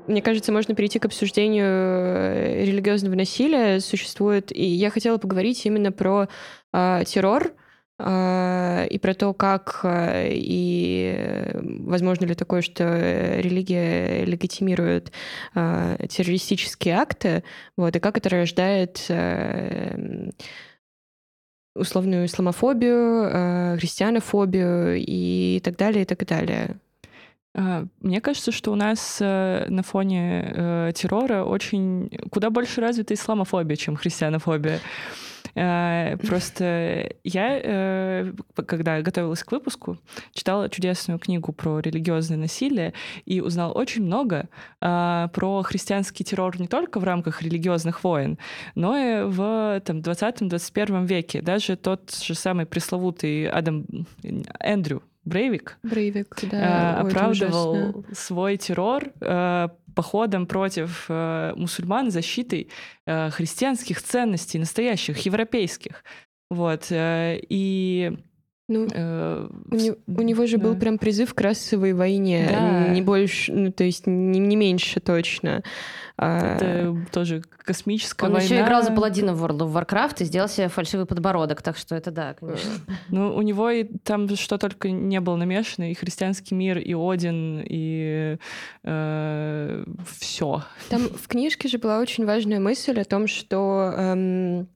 Speaker 3: Мне кажется, можно перейти к обсуждению э, религиозного насилия. Существует, и я хотела поговорить именно про э, террор, а, и про то, как а, и возможно ли такое, что религия легитимирует а, террористические акты, вот, и как это рождает условную исламофобию, христианофобию и так далее, и так далее.
Speaker 1: Мне кажется, что у нас э, на фоне э, террора очень куда больше развита исламофобия, чем христианофобия. Э, просто я, когда готовилась к выпуску, читала чудесную книгу про религиозное насилие и узнала очень много э, про христианский террор не только в рамках религиозных войн, но и в там, 20-21 веке. Даже тот же самый пресловутый Адам Эндрю Брейвик,
Speaker 3: Брейвик да.
Speaker 1: Ой, оправдывал свой террор походом против э, мусульман, защитой э, христианских ценностей, настоящих, европейских. Вот. Э, и
Speaker 3: ну, э, у, не, у него же да. был прям призыв к расовой войне, да. не больше, ну то есть не, не меньше точно.
Speaker 1: А, Это а... тоже космическая Он война.
Speaker 2: Он еще играл за паладина в World of Warcraft и сделал себе фальшивый подбородок, так что это да, конечно.
Speaker 1: Ну, у него и там что только не было намешано, и христианский мир, и Один, и э, все.
Speaker 3: Там в книжке же была очень важная мысль о том, что эм,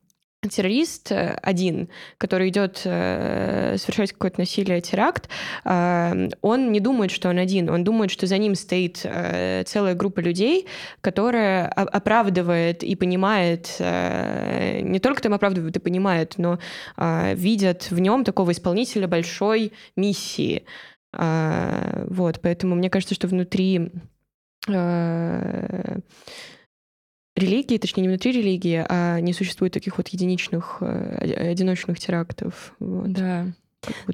Speaker 3: террорист э, один, который идет э, совершать какое-то насилие, теракт, э, он не думает, что он один, он думает, что за ним стоит э, целая группа людей, которая оправдывает и понимает, э, не только там оправдывает и понимает, но э, видят в нем такого исполнителя большой миссии. Э, вот, поэтому мне кажется, что внутри э, религии, точнее, не внутри религии, а не существует таких вот единичных, э, одиночных терактов. Вот.
Speaker 1: Да.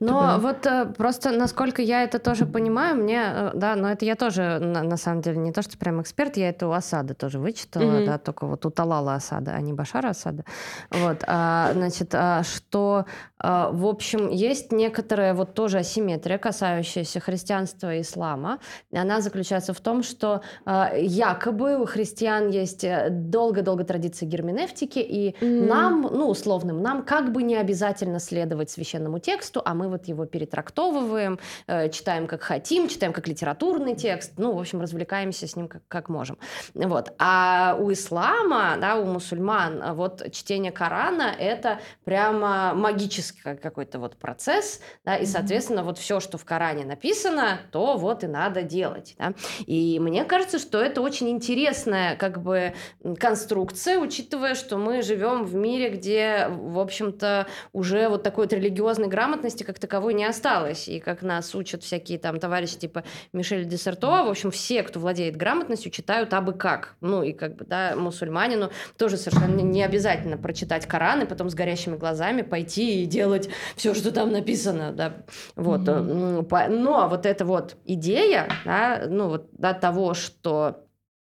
Speaker 2: Но бы. вот э, просто, насколько я это тоже понимаю, мне, э, да, но это я тоже, на, на самом деле, не то, что прям эксперт, я это у Асада тоже вычитала, mm-hmm. да, только вот у Талала Асада, а не Башара Асада. Вот, а, значит, а, что, а, в общем, есть некоторая вот тоже асимметрия, касающаяся христианства и ислама. Она заключается в том, что а, якобы у христиан есть э, долго-долго традиция герменевтики, и mm-hmm. нам, ну, условным, нам как бы не обязательно следовать священному тексту, тексту, а мы вот его перетрактовываем, э, читаем как хотим, читаем как литературный текст, ну, в общем, развлекаемся с ним как, как можем. Вот. А у ислама, да, у мусульман, вот чтение Корана — это прямо магический какой-то вот процесс, да, и, соответственно, вот все, что в Коране написано, то вот и надо делать, да. И мне кажется, что это очень интересная как бы конструкция, учитывая, что мы живем в мире, где, в общем-то, уже вот такой вот религиозной грамотности как таковой не осталось. И как нас учат всякие там товарищи типа Мишель Десерто, в общем, все, кто владеет грамотностью, читают абы как. Ну и как бы, да, мусульманину тоже совершенно не обязательно прочитать Коран и потом с горящими глазами пойти и делать все, что там написано, да. Вот. Mm-hmm. Но вот эта вот идея, да, ну вот, да, того, что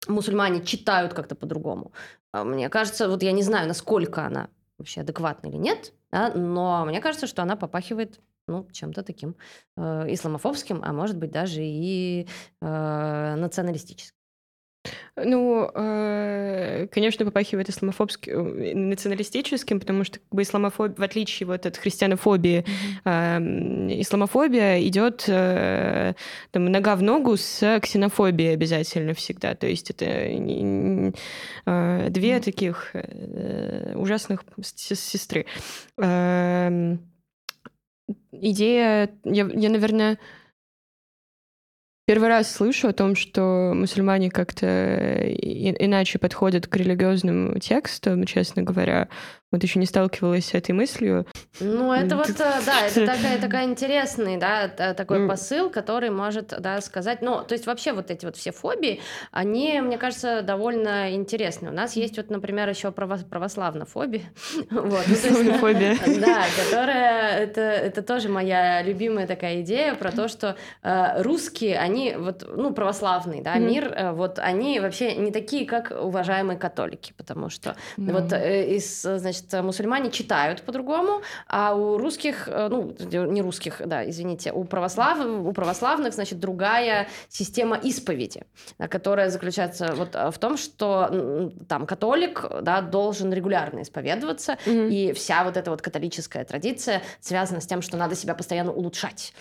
Speaker 2: мусульмане читают как-то по-другому. А мне кажется, вот я не знаю, насколько она вообще адекватна или нет, да, но мне кажется, что она попахивает ну, чем-то таким э, исламофобским, а может быть даже и э, националистическим.
Speaker 3: Ну, э, конечно, попахивает исламофобским, э, националистическим, потому что как бы исламофобия, в отличие вот от христианофобии, mm-hmm. исламофобия идет э, там, нога в ногу с ксенофобией обязательно всегда. То есть это две mm-hmm. таких ужасных сестры. Эм, идея, я, я наверное, Первый раз слышу о том, что мусульмане как-то иначе подходят к религиозным текстам, честно говоря. Вот еще не сталкивалась с этой мыслью.
Speaker 2: Ну, это вот, э, да, это такая, такая интересный, да, такой посыл, который может, да, сказать, ну, то есть вообще вот эти вот все фобии, они, мне кажется, довольно интересны. У нас есть вот, например, еще православнофобия. Вот, ну, фобия. Да, которая, это, это тоже моя любимая такая идея про то, что э, русские, они вот, ну, православный, да, мир, э, вот они вообще не такие, как уважаемые католики, потому что вот из, значит, мусульмане читают по-другому, а у русских, э, ну, не русских, да, извините, у, православ, у православных, значит, другая система исповеди, которая заключается вот э, в том, что там католик, да, должен регулярно исповедоваться, mm-hmm. и вся вот эта вот католическая традиция связана с тем, что надо себя постоянно улучшать.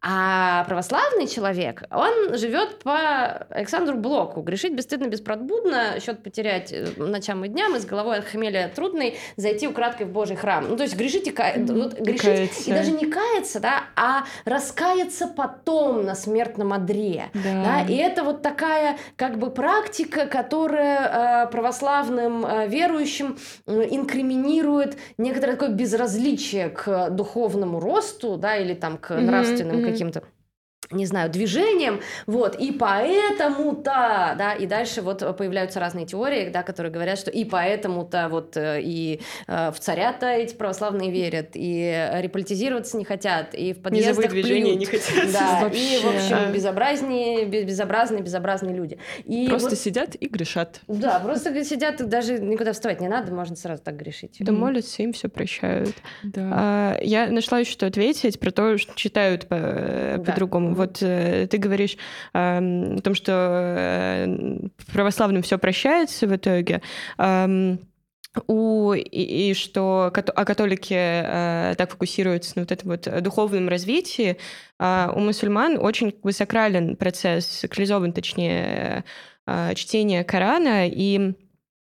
Speaker 2: А православный человек, он живет по Александру Блоку. Грешить бесстыдно, беспробудно, счет потерять э, ночам и дням, и с головой от хмеля трудный, зайти украдкой в Божий храм. Ну, то есть грешить и, ка... вот, грешить, каяться. и даже не каяться, да, а раскаяться потом на смертном одре. Да. Да? И это вот такая как бы практика, которая э, православным э, верующим э, инкриминирует некоторое такое безразличие к духовному росту, да, или там к нравственным mm-hmm, каким-то не знаю, движением, вот, и поэтому-то, да, и дальше вот появляются разные теории, да, которые говорят, что и поэтому-то вот э, и э, в царя-то эти православные верят, и реполитизироваться не хотят, и в подъездах
Speaker 3: движения не хотят.
Speaker 2: Да, и, в общем, безобразнее, безобразные, безобразные люди. И
Speaker 1: просто вот, сидят и грешат.
Speaker 2: Да, просто сидят, даже никуда вставать не надо, можно сразу так грешить.
Speaker 3: Да, молятся, им все прощают. Да. А, я нашла еще что ответить про то, что читают по-другому. Да. Вот э, ты говоришь э, о том, что э, православным все прощается в итоге. Э, у, и, и что а католики э, так фокусируются на вот этом вот духовном развитии, э, у мусульман очень как процесс, сакрализован, точнее, э, чтение Корана, и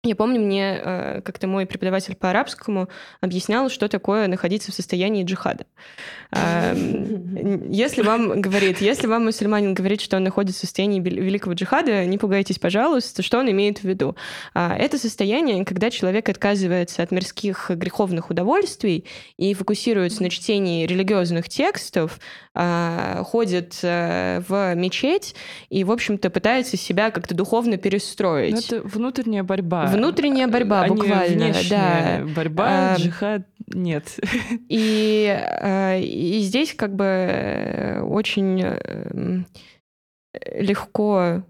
Speaker 3: я помню, мне э, как-то мой преподаватель по арабскому объяснял, что такое находиться в состоянии джихада. Эм, если вам говорит, если вам мусульманин говорит, что он находится в состоянии великого джихада, не пугайтесь, пожалуйста, что он имеет в виду. А, это состояние, когда человек отказывается от мирских греховных удовольствий и фокусируется на чтении религиозных текстов, а, ходит э, в мечеть и, в общем-то, пытается себя как-то духовно перестроить. Но
Speaker 1: это внутренняя борьба
Speaker 3: внутренняя борьба
Speaker 1: а
Speaker 3: буквально,
Speaker 1: да. Борьба, а, джихад нет.
Speaker 3: И, а, и здесь как бы э, очень эм, легко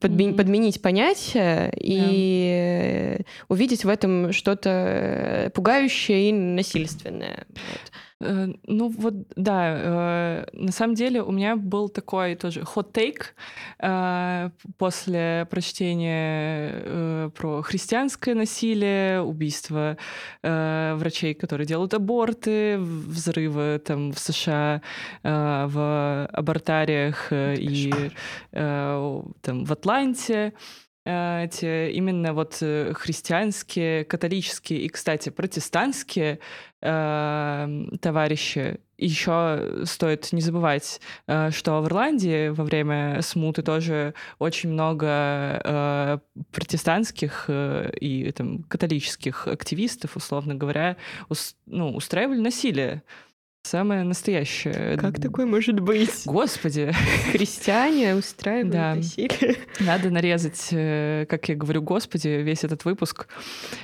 Speaker 3: подменить, mm-hmm. подменить понятие и yeah. увидеть в этом что-то пугающее и насильственное. Вот.
Speaker 1: Э, ну вот, да, э, на самом деле у меня был такой тоже hot take э, после прочтения про христианское насилие, убийство врачей, которые делают аборты, взрывы там в США, в абортариях э, и там в Атланте эти именно вот э, христианские, католические и, кстати, протестантские э, товарищи. Еще стоит не забывать, э, что в Ирландии во время смуты тоже очень много э, протестантских э, и там, католических активистов, условно говоря, ус, ну, устраивали насилие Самое настоящее.
Speaker 3: Как такое может быть?
Speaker 1: Господи.
Speaker 3: Христиане устраивают да. насилие.
Speaker 1: Надо нарезать, э, как я говорю, Господи, весь этот выпуск.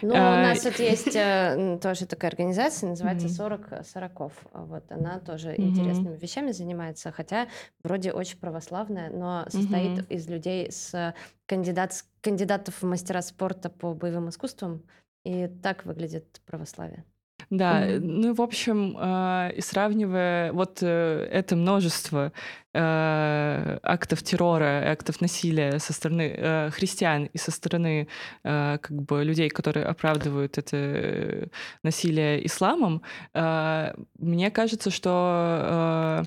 Speaker 2: Ну, а, у нас тут есть э, тоже такая организация, называется 40 сороков. Вот она тоже интересными вещами занимается, хотя вроде очень православная, но состоит из людей с кандидат, кандидатов в мастера спорта по боевым искусствам. И так выглядит православие.
Speaker 1: Да, mm-hmm. ну, в общем, э, и сравнивая вот э, это множество э, актов террора, актов насилия со стороны э, христиан и со стороны э, как бы людей, которые оправдывают это насилие исламом, э, мне кажется, что э,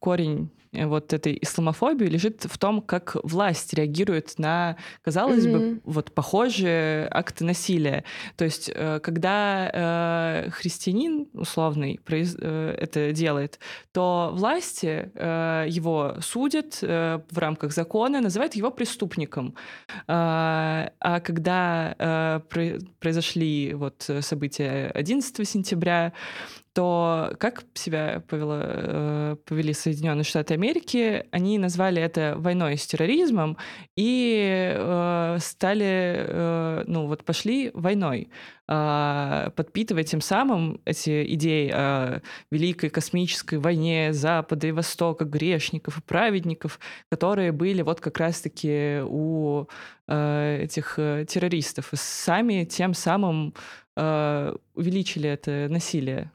Speaker 1: корень вот этой исламофобии лежит в том, как власть реагирует на, казалось mm-hmm. бы, вот похожие акты насилия. То есть, э, когда э, христианин условный произ, э, это делает, то власти э, его судят э, в рамках закона, называют его преступником. Э, а когда э, произошли вот события 11 сентября, то как себя повело, э, повели Соединенные Штаты Америки? Они назвали это войной с терроризмом и э, стали, э, ну вот пошли войной, э, подпитывая тем самым эти идеи о великой космической войне Запада и Востока, грешников и праведников, которые были вот как раз-таки у этих террористов. И сами тем самым увеличили это насилие.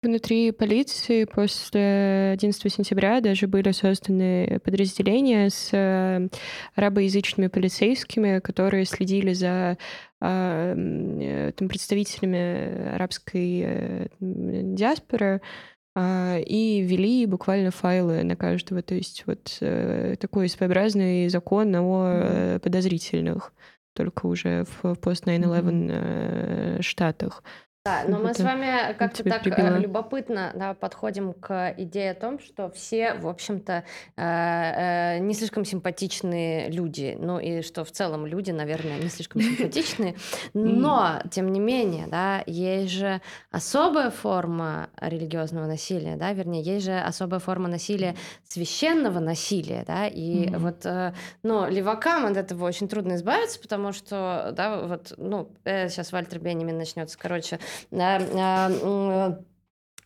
Speaker 3: Внутри полиции после 11 сентября даже были созданы подразделения с э, арабоязычными полицейскими, которые следили за а, э, там, представителями арабской э, диаспоры а, и вели буквально файлы на каждого. То есть вот такой своеобразный закон о подозрительных, только уже в пост 9-11 mm-hmm. штатах.
Speaker 2: Да, но мы с вами как-то так э, прибила. любопытно да, подходим к идее о том, что все, в общем-то, э, э, не слишком симпатичные люди. Ну и что в целом люди, наверное, не слишком симпатичные. Но, тем не менее, да, есть же особая форма религиозного насилия, да, вернее, есть же особая форма насилия, священного насилия, да, и вот, ну, левакам от этого очень трудно избавиться, потому что, да, вот, ну, сейчас Вальтер Бенемин начнется, короче,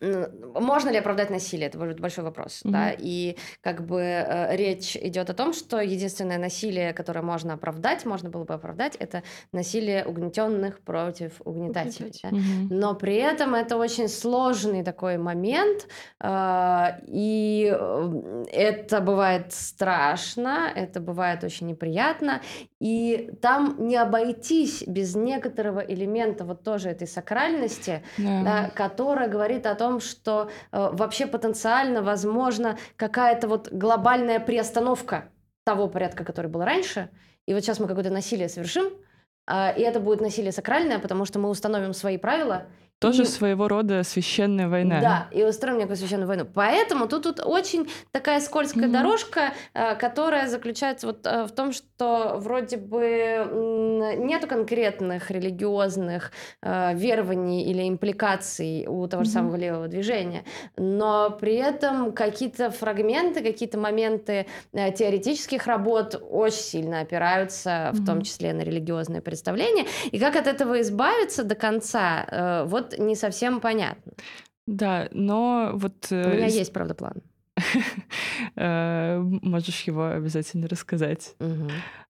Speaker 2: можно ли оправдать насилие? Это большой вопрос. Mm-hmm. Да? И как бы э, речь идет о том, что единственное насилие, которое можно оправдать, можно было бы оправдать, это насилие угнетенных против угнетателей. Да? Mm-hmm. Но при этом это очень сложный такой момент, э, и э, это бывает страшно, это бывает очень неприятно, и там не обойтись без некоторого элемента вот тоже этой сакральности, yeah. да, которая говорит о том, что э, вообще потенциально возможно какая-то вот глобальная приостановка того порядка, который был раньше. И вот сейчас мы какое-то насилие совершим, э, и это будет насилие сакральное, потому что мы установим свои правила,
Speaker 1: тоже и... своего рода священная война.
Speaker 2: Да, и устроим некую священную войну. Поэтому тут, тут очень такая скользкая mm-hmm. дорожка, э, которая заключается вот э, в том, что вроде бы нету конкретных религиозных э, верований или импликаций у того же mm-hmm. самого левого движения, но при этом какие-то фрагменты, какие-то моменты теоретических работ очень сильно опираются, mm-hmm. в том числе на религиозные представления. И как от этого избавиться до конца? Вот не совсем понятно.
Speaker 1: Да, но вот...
Speaker 2: У меня э, есть, правда, план.
Speaker 1: Э, можешь его обязательно рассказать.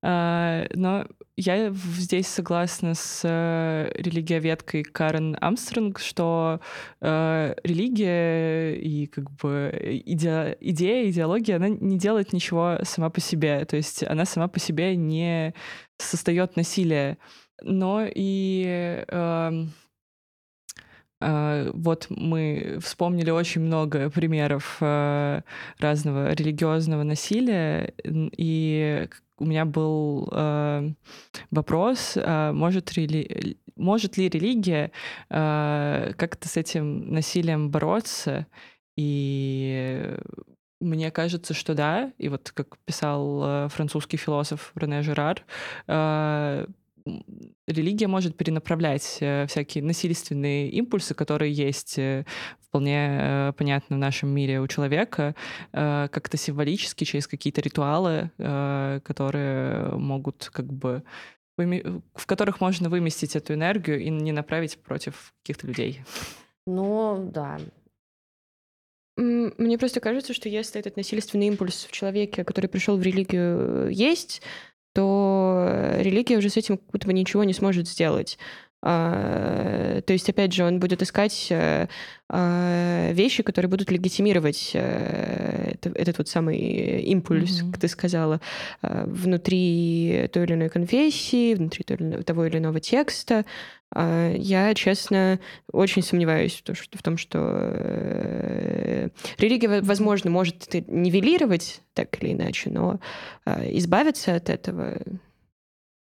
Speaker 1: А, но я здесь согласна с э, религиоведкой Карен Амстронг, что религия и как бы идея, идея, идеология, она не делает ничего сама по себе. То есть она сама по себе не создает насилие. но и эм, вот мы вспомнили очень много примеров э, разного религиозного насилия, и у меня был э, вопрос, э, может, рели... может ли религия э, как-то с этим насилием бороться? И мне кажется, что да. И вот как писал э, французский философ Рене Жерар, э, религия может перенаправлять э, всякие насильственные импульсы, которые есть э, вполне э, понятно в нашем мире у человека, как-то символически через какие-то ритуалы, которые могут как бы в которых можно выместить эту энергию и не направить против каких-то людей.
Speaker 2: Ну, да.
Speaker 3: Мне просто кажется, что если этот насильственный импульс в человеке, который пришел в религию, есть, то религия уже с этим как будто бы ничего не сможет сделать. А, то есть, опять же, он будет искать э, а, вещи, которые будут легитимировать э, этот вот самый импульс, mm-hmm. как ты сказала, а, внутри той или иной конфессии, внутри того или иного текста. Я, честно, очень сомневаюсь в том, что э, религия, возможно, может нивелировать так или иначе, но избавиться от этого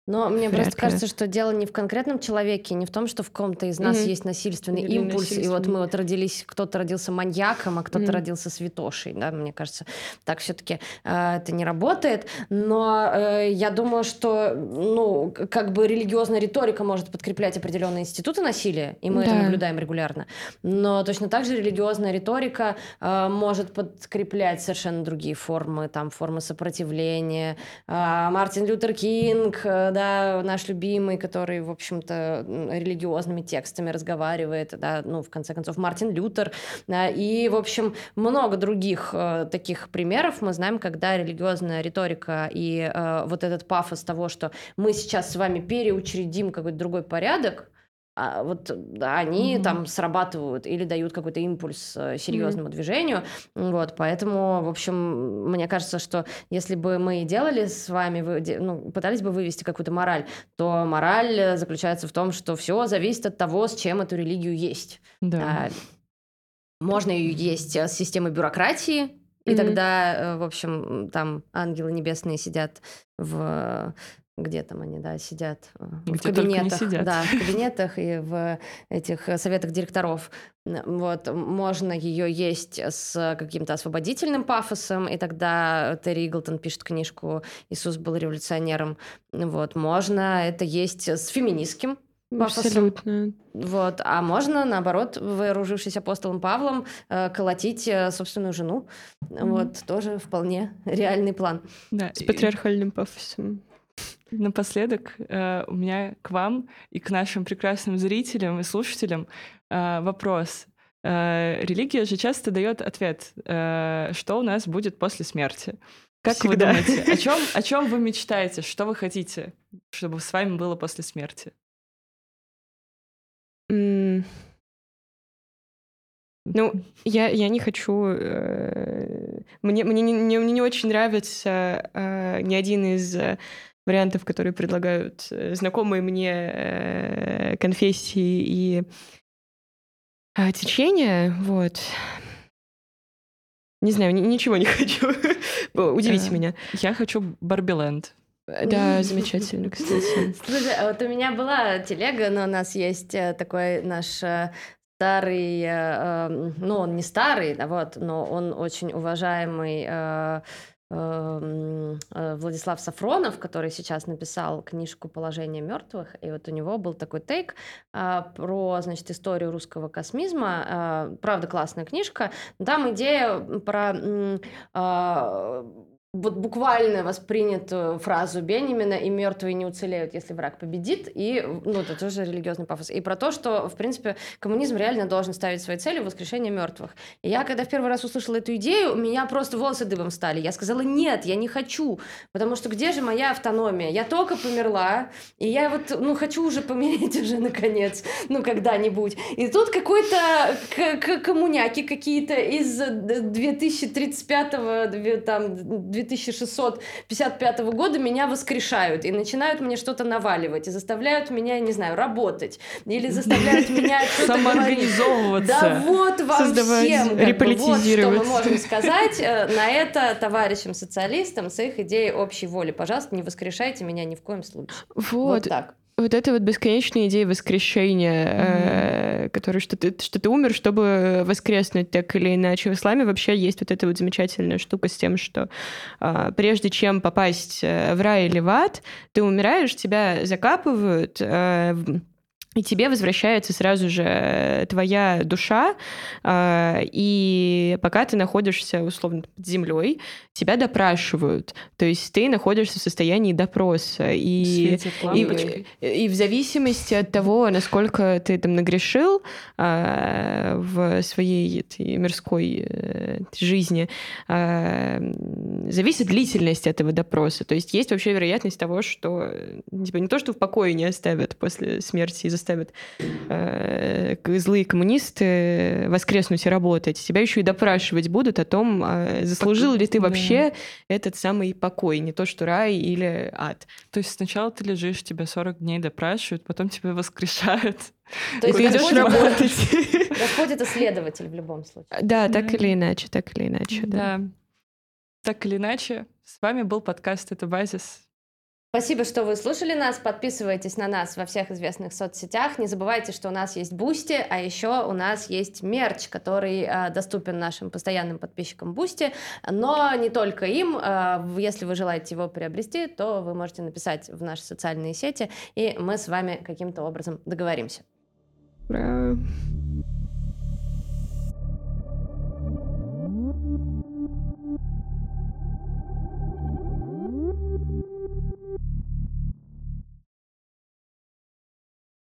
Speaker 2: но мне Вряд просто ли. кажется, что дело не в конкретном человеке, не в том, что в ком-то из нас mm-hmm. есть насильственный Или импульс, насильственный. и вот мы вот родились, кто-то родился маньяком, а кто-то mm-hmm. родился святошей, да, мне кажется, так все-таки э, это не работает. Но э, я думаю, что, ну, как бы религиозная риторика может подкреплять определенные институты насилия, и мы да. это наблюдаем регулярно. Но точно так же религиозная риторика э, может подкреплять совершенно другие формы, там, формы сопротивления. Э, Мартин Лютер Кинг, э, да, наш любимый, который, в общем-то, религиозными текстами разговаривает, да, ну, в конце концов, Мартин Лютер, да, и, в общем, много других э, таких примеров мы знаем, когда религиозная риторика и э, вот этот пафос того, что мы сейчас с вами переучредим какой-то другой порядок, а вот они mm-hmm. там срабатывают или дают какой-то импульс э, серьезному mm-hmm. движению. Вот, поэтому, в общем, мне кажется, что если бы мы делали с вами, вы, ну, пытались бы вывести какую-то мораль, то мораль заключается в том, что все зависит от того, с чем эту религию есть. Да. А, можно ее есть с системой бюрократии, и mm-hmm. тогда, э, в общем, там ангелы небесные сидят в где там они, да, сидят э, где в кабинетах, сидят. да, в кабинетах и в этих советах директоров. Вот можно ее есть с каким-то освободительным пафосом, и тогда Терри Иглтон пишет книжку «Иисус был революционером». Вот можно это есть с феминистским пафосом. Абсолютно. Вот. А можно, наоборот, вооружившись апостолом Павлом, э, колотить э, собственную жену. Mm-hmm. Вот. Тоже вполне реальный план.
Speaker 3: Да, с патриархальным пафосом.
Speaker 1: Напоследок э, у меня к вам и к нашим прекрасным зрителям и слушателям э, вопрос. Э, религия же часто дает ответ, э, что у нас будет после смерти. Как Всегда. вы думаете, о чем, о чем вы мечтаете, что вы хотите, чтобы с вами было после смерти?
Speaker 3: Mm. Ну, я, я не хочу... Э, мне, мне, не, мне не очень нравится э, ни один из вариантов, которые предлагают э, знакомые мне э, конфессии и а, течения. Вот. Не знаю, ничего не хочу. Удивите меня.
Speaker 1: Я хочу Барбиленд.
Speaker 3: Да, замечательно, кстати.
Speaker 2: Слушай, а вот у меня была телега, но у нас есть э, такой наш старый, ну, он не старый, да, вот, но он очень уважаемый э, Владислав Сафронов, который сейчас написал книжку «Положение мертвых», и вот у него был такой тейк а, про, значит, историю русского космизма. А, правда, классная книжка. Там идея про а, вот буквально воспринятую фразу Бенемина «и мертвые не уцелеют, если враг победит», и, ну, это тоже религиозный пафос, и про то, что, в принципе, коммунизм реально должен ставить своей целью воскрешение мертвых. И я, когда в первый раз услышала эту идею, у меня просто волосы дыбом стали. Я сказала «нет, я не хочу», потому что где же моя автономия? Я только померла, и я вот, ну, хочу уже помереть уже, наконец, ну, когда-нибудь. И тут какой-то коммуняки какие-то из 2035-го, там, 2655 года меня воскрешают и начинают мне что-то наваливать, и заставляют меня, не знаю, работать, или заставляют меня что-то
Speaker 1: Самоорганизовываться.
Speaker 2: Да вот вам всем, вот что мы можем сказать э, на это товарищам социалистам с их идеей общей воли. Пожалуйста, не воскрешайте меня ни в коем случае. Вот,
Speaker 3: Вот,
Speaker 2: так.
Speaker 3: Вот эта вот бесконечная идея воскрешения, э, который, что ты, что ты умер, чтобы воскреснуть так или иначе. В исламе вообще есть вот эта вот замечательная штука с тем, что а, прежде чем попасть э, в рай или в ад, ты умираешь, тебя закапывают, э, и тебе возвращается сразу же э, твоя душа, а, и пока ты находишься условно под землей, тебя допрашивают. То есть ты находишься в состоянии допроса. И и, и в зависимости от того, насколько ты там нагрешил а, в своей этой мирской э, жизни, зависит длительность этого допроса. То есть есть вообще вероятность того, что э, типа, не то, что в покое не оставят после смерти и заставят э, злые коммунисты воскреснуть и работать, тебя еще и допрашивать будут о том, а, заслужил ли ты
Speaker 1: да.
Speaker 3: вообще этот самый покой, не то что рай или ад.
Speaker 1: То есть сначала ты лежишь, тебя 40 дней допрашивают, потом тебя воскрешают.
Speaker 2: То есть
Speaker 3: ты идешь работать.
Speaker 2: Господь это следователь в любом случае.
Speaker 3: Да, так или иначе, так или иначе. Да.
Speaker 1: Так или иначе, с вами был подкаст «Это базис».
Speaker 2: Спасибо, что вы слушали нас. Подписывайтесь на нас во всех известных соцсетях. Не забывайте, что у нас есть Boosty, а еще у нас есть мерч, который э, доступен нашим постоянным подписчикам Boosty. Но не только им. Э, если вы желаете его приобрести, то вы можете написать в наши социальные сети, и мы с вами каким-то образом договоримся.
Speaker 3: Ура.